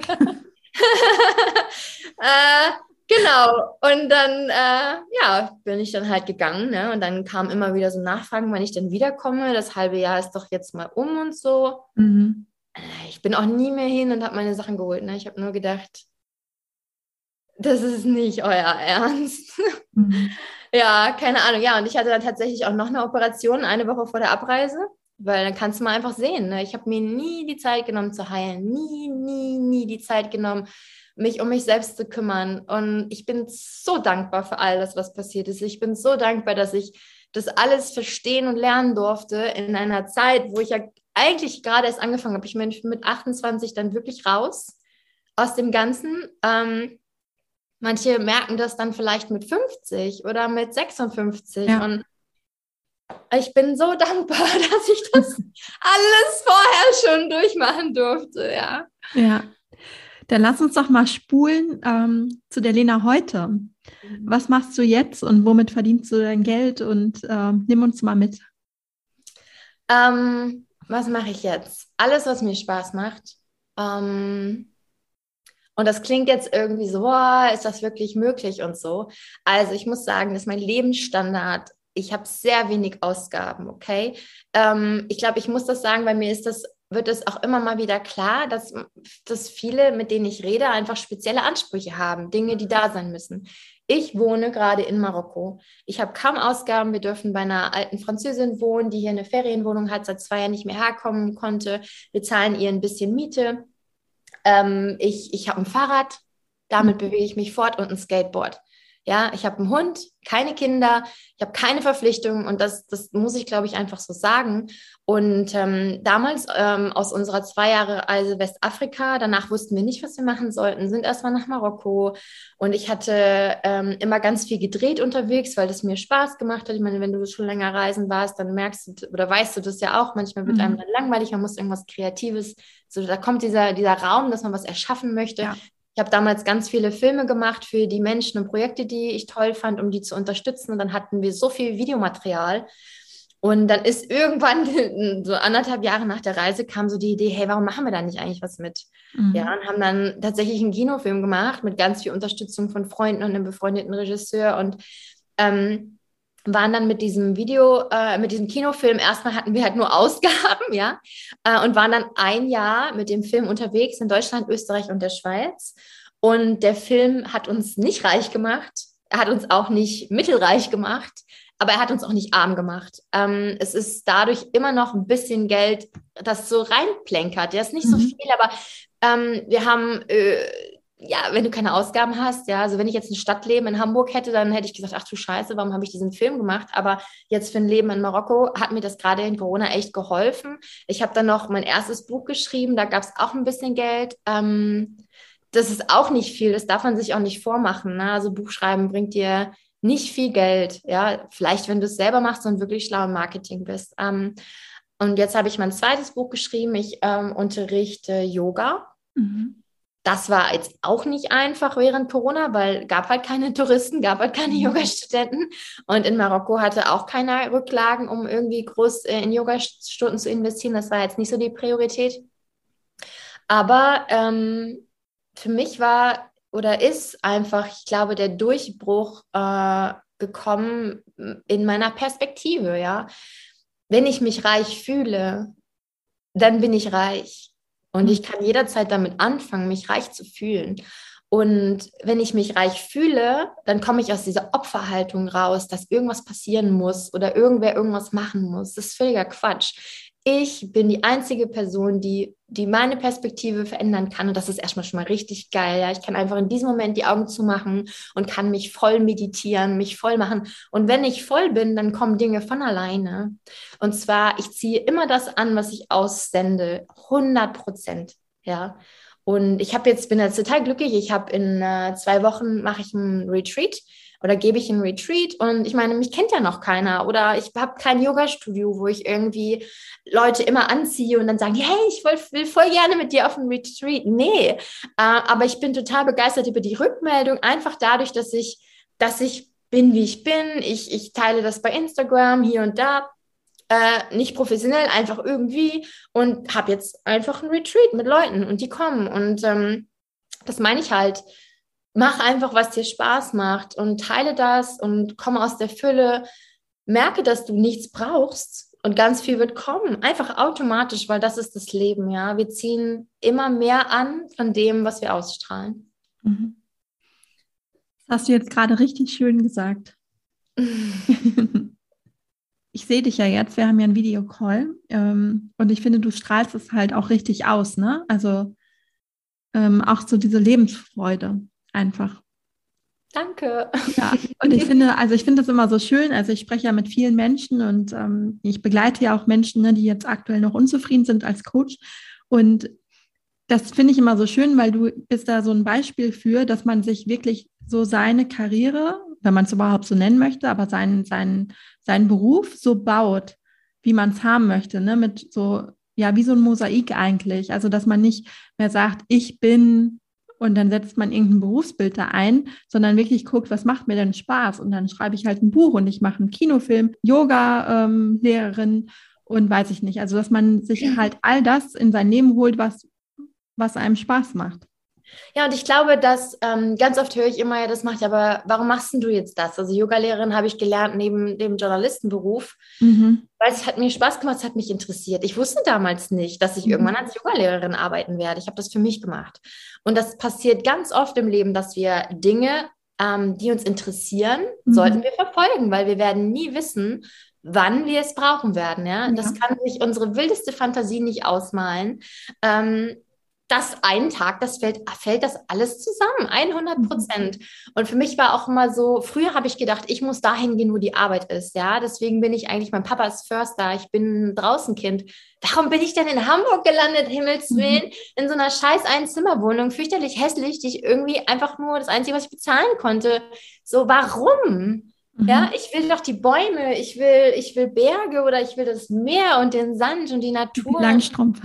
genau. Und dann, äh, ja, bin ich dann halt gegangen. Ne? Und dann kam immer wieder so Nachfragen, wann ich dann wiederkomme. Das halbe Jahr ist doch jetzt mal um und so. Mhm. Äh, ich bin auch nie mehr hin und habe meine Sachen geholt. Ne? Ich habe nur gedacht, das ist nicht euer Ernst. Mhm. ja, keine Ahnung. Ja, und ich hatte dann tatsächlich auch noch eine Operation eine Woche vor der Abreise, weil dann kannst du mal einfach sehen. Ne? Ich habe mir nie die Zeit genommen zu heilen. Nie, nie, nie die Zeit genommen, mich um mich selbst zu kümmern. Und ich bin so dankbar für all das, was passiert ist. Ich bin so dankbar, dass ich das alles verstehen und lernen durfte in einer Zeit, wo ich ja eigentlich gerade erst angefangen habe. Ich bin mit 28 dann wirklich raus aus dem Ganzen. Ähm, manche merken das dann vielleicht mit 50 oder mit 56. Ja. Und ich bin so dankbar, dass ich das alles vorher schon durchmachen durfte, ja. Ja. Dann lass uns doch mal spulen ähm, zu der Lena heute. Mhm. Was machst du jetzt und womit verdienst du dein Geld? Und ähm, nimm uns mal mit. Ähm, was mache ich jetzt? Alles, was mir Spaß macht. Ähm, und das klingt jetzt irgendwie so, boah, ist das wirklich möglich und so. Also ich muss sagen, dass mein Lebensstandard ich habe sehr wenig Ausgaben, okay? Ähm, ich glaube, ich muss das sagen, weil mir ist das, wird es auch immer mal wieder klar, dass, dass viele, mit denen ich rede, einfach spezielle Ansprüche haben, Dinge, die da sein müssen. Ich wohne gerade in Marokko. Ich habe kaum Ausgaben. Wir dürfen bei einer alten Französin wohnen, die hier eine Ferienwohnung hat, seit zwei Jahren nicht mehr herkommen konnte. Wir zahlen ihr ein bisschen Miete. Ähm, ich ich habe ein Fahrrad, damit bewege ich mich fort und ein Skateboard. Ja, ich habe einen Hund, keine Kinder, ich habe keine Verpflichtungen und das, das muss ich, glaube ich, einfach so sagen. Und ähm, damals ähm, aus unserer zwei Jahre Reise Westafrika, danach wussten wir nicht, was wir machen sollten, sind erstmal nach Marokko und ich hatte ähm, immer ganz viel gedreht unterwegs, weil das mir Spaß gemacht hat. Ich meine, wenn du schon länger reisen warst, dann merkst du oder weißt du das ja auch, manchmal wird mhm. einem dann langweilig, man muss irgendwas Kreatives, so da kommt dieser, dieser Raum, dass man was erschaffen möchte. Ja. Ich habe damals ganz viele Filme gemacht für die Menschen und Projekte, die ich toll fand, um die zu unterstützen. Und dann hatten wir so viel Videomaterial. Und dann ist irgendwann, so anderthalb Jahre nach der Reise, kam so die Idee, hey, warum machen wir da nicht eigentlich was mit? Mhm. Ja, und haben dann tatsächlich einen Kinofilm gemacht mit ganz viel Unterstützung von Freunden und einem befreundeten Regisseur. Und ähm, waren dann mit diesem Video, äh, mit diesem Kinofilm, erstmal hatten wir halt nur Ausgaben, ja, äh, und waren dann ein Jahr mit dem Film unterwegs in Deutschland, Österreich und der Schweiz. Und der Film hat uns nicht reich gemacht, er hat uns auch nicht mittelreich gemacht, aber er hat uns auch nicht arm gemacht. Ähm, es ist dadurch immer noch ein bisschen Geld, das so reinplänkert. Ja, ist nicht mhm. so viel, aber ähm, wir haben äh, ja, wenn du keine Ausgaben hast, ja, also wenn ich jetzt ein Stadtleben in Hamburg hätte, dann hätte ich gesagt, ach du Scheiße, warum habe ich diesen Film gemacht? Aber jetzt für ein Leben in Marokko hat mir das gerade in Corona echt geholfen. Ich habe dann noch mein erstes Buch geschrieben, da gab es auch ein bisschen Geld. Ähm, das ist auch nicht viel, das darf man sich auch nicht vormachen. Ne? Also Buchschreiben bringt dir nicht viel Geld, ja, vielleicht wenn du es selber machst und wirklich schlau im Marketing bist. Ähm, und jetzt habe ich mein zweites Buch geschrieben. Ich ähm, unterrichte Yoga. Mhm das war jetzt auch nicht einfach während Corona, weil gab halt keine Touristen, gab halt keine mhm. Yoga-Studenten und in Marokko hatte auch keiner Rücklagen, um irgendwie groß äh, in Yoga-Stunden zu investieren. Das war jetzt nicht so die Priorität. Aber ähm, für mich war oder ist einfach, ich glaube, der Durchbruch äh, gekommen in meiner Perspektive, ja. Wenn ich mich reich fühle, dann bin ich reich. Und ich kann jederzeit damit anfangen, mich reich zu fühlen. Und wenn ich mich reich fühle, dann komme ich aus dieser Opferhaltung raus, dass irgendwas passieren muss oder irgendwer irgendwas machen muss. Das ist völliger Quatsch ich bin die einzige Person, die, die meine Perspektive verändern kann. Und das ist erstmal schon mal richtig geil. Ja? Ich kann einfach in diesem Moment die Augen zumachen und kann mich voll meditieren, mich voll machen. Und wenn ich voll bin, dann kommen Dinge von alleine. Und zwar, ich ziehe immer das an, was ich aussende. 100 Prozent. Ja. Und ich habe jetzt, bin jetzt total glücklich. Ich habe in äh, zwei Wochen mache ich einen Retreat oder gebe ich einen Retreat und ich meine, mich kennt ja noch keiner oder ich habe kein Yoga-Studio, wo ich irgendwie Leute immer anziehe und dann sagen, hey, ich will, will voll gerne mit dir auf einen Retreat. Nee, äh, aber ich bin total begeistert über die Rückmeldung, einfach dadurch, dass ich, dass ich bin, wie ich bin. Ich, ich teile das bei Instagram hier und da. Äh, nicht professionell, einfach irgendwie und habe jetzt einfach ein Retreat mit Leuten und die kommen und ähm, das meine ich halt mach einfach, was dir Spaß macht und teile das und komme aus der Fülle. Merke, dass du nichts brauchst und ganz viel wird kommen. Einfach automatisch, weil das ist das Leben, ja. Wir ziehen immer mehr an von dem, was wir ausstrahlen. Mhm. Das hast du jetzt gerade richtig schön gesagt. ich sehe dich ja jetzt, wir haben ja einen Videocall ähm, und ich finde, du strahlst es halt auch richtig aus, ne? Also ähm, auch so diese Lebensfreude einfach. Danke. Ja, und ich finde, also ich finde das immer so schön. Also ich spreche ja mit vielen Menschen und ähm, ich begleite ja auch Menschen, ne, die jetzt aktuell noch unzufrieden sind als Coach. Und das finde ich immer so schön, weil du bist da so ein Beispiel für, dass man sich wirklich so seine Karriere, wenn man es überhaupt so nennen möchte, aber seinen, seinen, seinen Beruf so baut, wie man es haben möchte, ne? Mit so, ja, wie so ein Mosaik eigentlich. Also, dass man nicht mehr sagt, ich bin und dann setzt man irgendein Berufsbild da ein, sondern wirklich guckt, was macht mir denn Spaß? Und dann schreibe ich halt ein Buch und ich mache einen Kinofilm, Yoga-Lehrerin ähm, und weiß ich nicht. Also, dass man sich halt all das in sein Leben holt, was, was einem Spaß macht. Ja, und ich glaube, dass ähm, ganz oft höre ich immer, ja, das macht aber warum machst du jetzt das? Also Yoga-Lehrerin habe ich gelernt neben dem Journalistenberuf, mhm. weil es hat mir Spaß gemacht, es hat mich interessiert. Ich wusste damals nicht, dass ich mhm. irgendwann als Yoga-Lehrerin arbeiten werde. Ich habe das für mich gemacht. Und das passiert ganz oft im Leben, dass wir Dinge, ähm, die uns interessieren, mhm. sollten wir verfolgen, weil wir werden nie wissen, wann wir es brauchen werden. Ja? ja. Das kann sich unsere wildeste Fantasie nicht ausmalen. Ähm, das einen Tag, das fällt, fällt das alles zusammen, 100 mhm. Prozent. Und für mich war auch immer so, früher habe ich gedacht, ich muss dahin gehen, wo die Arbeit ist, ja. Deswegen bin ich eigentlich, mein Papa ist Förster, ich bin ein Draußenkind. Warum bin ich denn in Hamburg gelandet, Himmelswillen, mhm. in so einer scheiß Einzimmerwohnung, fürchterlich hässlich, die ich irgendwie einfach nur das Einzige, was ich bezahlen konnte. So, warum? Mhm. Ja, ich will doch die Bäume, ich will, ich will Berge oder ich will das Meer und den Sand und die Natur. Langstrumpf.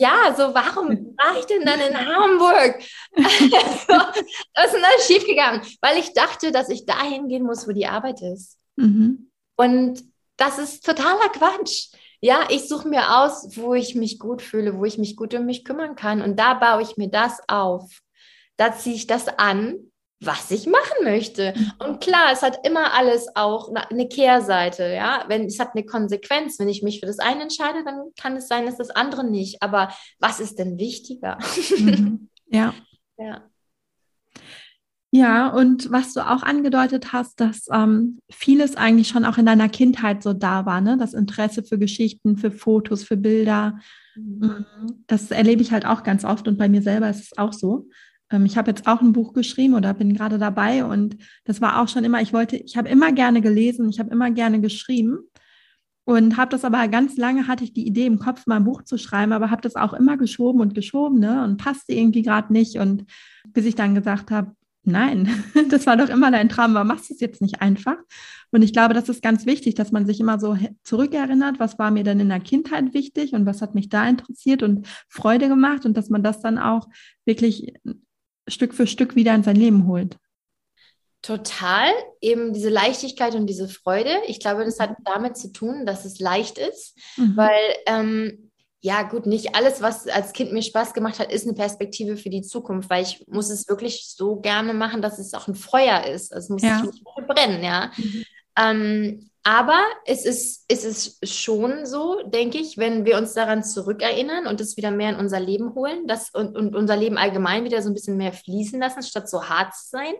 Ja, so warum war ich denn dann in Hamburg? was ist denn da schiefgegangen? Weil ich dachte, dass ich dahin gehen muss, wo die Arbeit ist. Mhm. Und das ist totaler Quatsch. Ja, ich suche mir aus, wo ich mich gut fühle, wo ich mich gut um mich kümmern kann. Und da baue ich mir das auf. Da ziehe ich das an was ich machen möchte. Und klar, es hat immer alles auch eine Kehrseite, ja. Wenn es hat eine Konsequenz, wenn ich mich für das eine entscheide, dann kann es sein, dass das andere nicht. Aber was ist denn wichtiger? Mhm. Ja. Ja. Ja, und was du auch angedeutet hast, dass ähm, vieles eigentlich schon auch in deiner Kindheit so da war, ne? Das Interesse für Geschichten, für Fotos, für Bilder. Mhm. mhm. Das erlebe ich halt auch ganz oft und bei mir selber ist es auch so. Ähm, ich habe jetzt auch ein Buch geschrieben oder bin gerade dabei und das war auch schon immer, ich wollte, ich habe immer gerne gelesen, ich habe immer gerne geschrieben und habe das aber ganz lange hatte ich die Idee im Kopf, mal ein Buch zu schreiben, aber habe das auch immer geschoben und geschoben ne, und passte irgendwie gerade nicht und bis ich dann gesagt habe, nein, das war doch immer dein Traum, warum machst du es jetzt nicht einfach? Und ich glaube, das ist ganz wichtig, dass man sich immer so zurückerinnert, was war mir denn in der Kindheit wichtig und was hat mich da interessiert und Freude gemacht und dass man das dann auch wirklich Stück für Stück wieder in sein Leben holt. Total, eben diese Leichtigkeit und diese Freude. Ich glaube, das hat damit zu tun, dass es leicht ist, mhm. weil ähm, ja gut, nicht alles, was als Kind mir Spaß gemacht hat, ist eine Perspektive für die Zukunft, weil ich muss es wirklich so gerne machen, dass es auch ein Feuer ist. Es muss ja. nicht brennen, ja. Mhm. Ähm, aber es ist, es ist schon so, denke ich, wenn wir uns daran zurückerinnern und es wieder mehr in unser Leben holen das, und, und unser Leben allgemein wieder so ein bisschen mehr fließen lassen, statt so hart zu sein,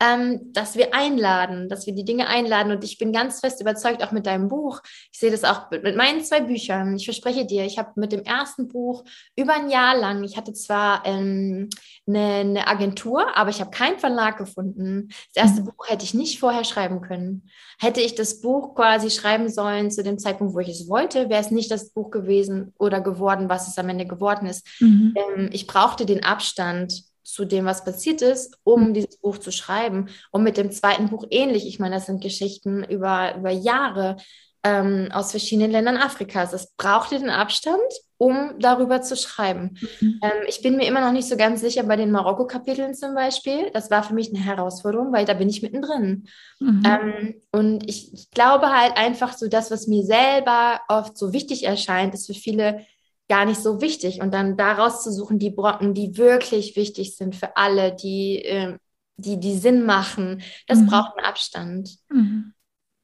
ähm, dass wir einladen, dass wir die Dinge einladen. Und ich bin ganz fest überzeugt, auch mit deinem Buch. Ich sehe das auch mit meinen zwei Büchern. Ich verspreche dir, ich habe mit dem ersten Buch über ein Jahr lang, ich hatte zwar ähm, eine, eine, Agentur, aber ich habe keinen Verlag gefunden. Das erste mhm. Buch hätte ich nicht vorher schreiben können. Hätte ich das Buch quasi schreiben sollen zu dem Zeitpunkt, wo ich es wollte, wäre es nicht das Buch gewesen oder geworden, was es am Ende geworden ist. Mhm. Ähm, ich brauchte den Abstand zu dem, was passiert ist, um mhm. dieses Buch zu schreiben. Und mit dem zweiten Buch ähnlich. Ich meine, das sind Geschichten über, über Jahre ähm, aus verschiedenen Ländern Afrikas. Es brauchte den Abstand, um darüber zu schreiben. Mhm. Ähm, ich bin mir immer noch nicht so ganz sicher bei den Marokko-Kapiteln zum Beispiel. Das war für mich eine Herausforderung, weil da bin ich mittendrin. Mhm. Ähm, und ich, ich glaube halt einfach so, das, was mir selber oft so wichtig erscheint, ist für viele gar nicht so wichtig. Und dann daraus zu suchen, die Brocken, die wirklich wichtig sind für alle, die, äh, die, die Sinn machen, das mhm. braucht einen Abstand. Mhm.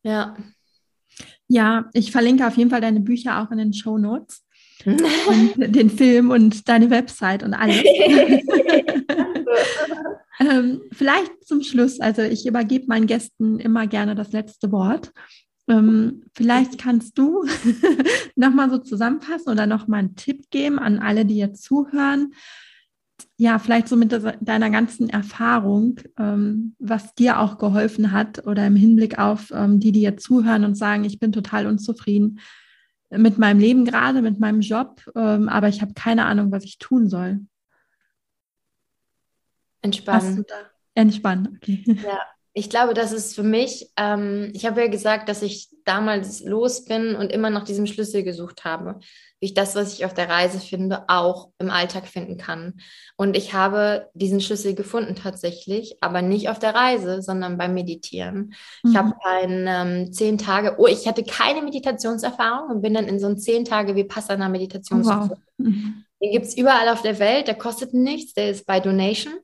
Ja. Ja, ich verlinke auf jeden Fall deine Bücher auch in den Show Notes. und den Film und deine Website und alles. ähm, vielleicht zum Schluss, also ich übergebe meinen Gästen immer gerne das letzte Wort. Ähm, vielleicht kannst du nochmal so zusammenfassen oder nochmal einen Tipp geben an alle, die jetzt zuhören. ja, vielleicht so mit deiner ganzen Erfahrung, ähm, was dir auch geholfen hat oder im Hinblick auf ähm, die, die jetzt zuhören und sagen, ich bin total unzufrieden mit meinem Leben gerade, mit meinem Job, ähm, aber ich habe keine Ahnung, was ich tun soll. Entspannen. Entspannen, okay. Ja, ich glaube, das ist für mich, ähm, ich habe ja gesagt, dass ich damals los bin und immer nach diesem Schlüssel gesucht habe, wie ich das, was ich auf der Reise finde, auch im Alltag finden kann. Und ich habe diesen Schlüssel gefunden tatsächlich, aber nicht auf der Reise, sondern beim Meditieren. Mhm. Ich habe ein ähm, zehn Tage, oh, ich hatte keine Meditationserfahrung und bin dann in so ein zehn Tage Vipassana-Meditation. Oh, wow. Mhm. Den gibt es überall auf der Welt, der kostet nichts, der ist bei Donation.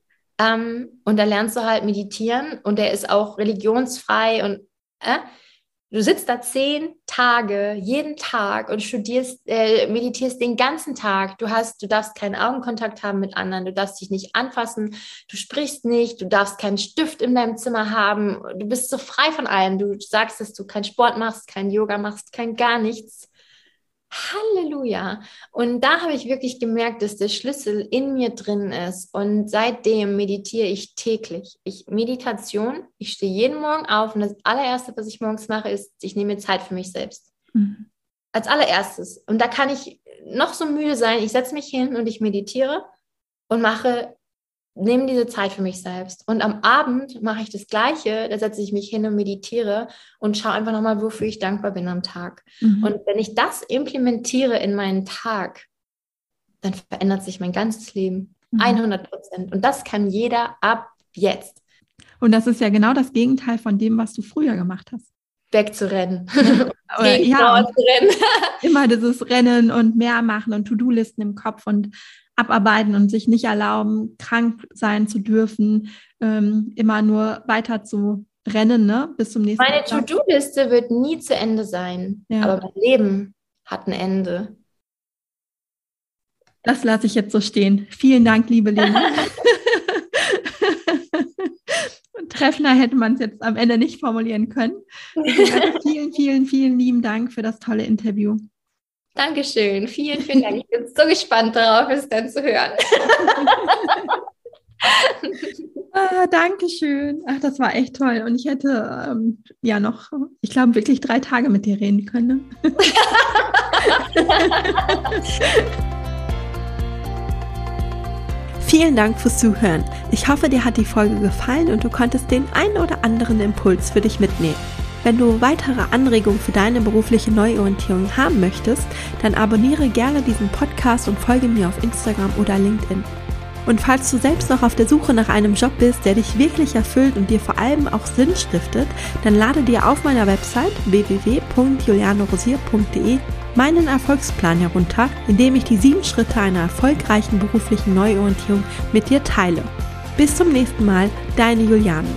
Ähm, und da lernst du halt meditieren und der ist auch religionsfrei und äh, du sitzt da zehn Tage, jeden Tag und studierst, äh, meditierst den ganzen Tag. Du hast, du darfst keinen Augenkontakt haben mit anderen, du darfst dich nicht anfassen, du sprichst nicht, du darfst keinen Stift in deinem Zimmer haben, du bist so frei von allem. Du sagst, dass du keinen Sport machst, kein Yoga machst, kein gar nichts. Halleluja. Und da habe ich wirklich gemerkt, dass der Schlüssel in mir drin ist. Und seitdem meditiere ich täglich. Ich Meditation, ich stehe jeden Morgen auf und das allererste, was ich morgens mache, ist, ich nehme mir Zeit für mich selbst. Mhm. Als allererstes. Und da kann ich noch so müde sein. Ich setze mich hin und ich meditiere und mache nehme diese Zeit für mich selbst. Und am Abend mache ich das Gleiche. Da setze ich mich hin und meditiere und schaue einfach nochmal, wofür ich dankbar bin am Tag. Mhm. Und wenn ich das implementiere in meinen Tag, dann verändert sich mein ganzes Leben. Mhm. 100 Prozent. Und das kann jeder ab jetzt. Und das ist ja genau das Gegenteil von dem, was du früher gemacht hast. Wegzurennen. Ja, ja, immer dieses Rennen und mehr machen und To-Do-Listen im Kopf und abarbeiten und sich nicht erlauben, krank sein zu dürfen, ähm, immer nur weiter zu rennen, ne? Bis zum nächsten Meine To-Do-Liste wird nie zu Ende sein, ja. aber mein Leben hat ein Ende. Das lasse ich jetzt so stehen. Vielen Dank, liebe Lena. Treffender hätte man es jetzt am Ende nicht formulieren können. Also vielen, vielen, vielen lieben Dank für das tolle Interview. Dankeschön. Vielen, vielen Dank. Ich bin so gespannt darauf, es dann zu hören. ah, Dankeschön. Ach, das war echt toll. Und ich hätte ähm, ja noch, ich glaube, wirklich drei Tage mit dir reden können. Ne? Vielen Dank fürs Zuhören. Ich hoffe, dir hat die Folge gefallen und du konntest den einen oder anderen Impuls für dich mitnehmen. Wenn du weitere Anregungen für deine berufliche Neuorientierung haben möchtest, dann abonniere gerne diesen Podcast und folge mir auf Instagram oder LinkedIn. Und falls du selbst noch auf der Suche nach einem Job bist, der dich wirklich erfüllt und dir vor allem auch Sinn stiftet, dann lade dir auf meiner Website www.julianorosier.de meinen Erfolgsplan herunter, in dem ich die sieben Schritte einer erfolgreichen beruflichen Neuorientierung mit dir teile. Bis zum nächsten Mal, deine Juliane.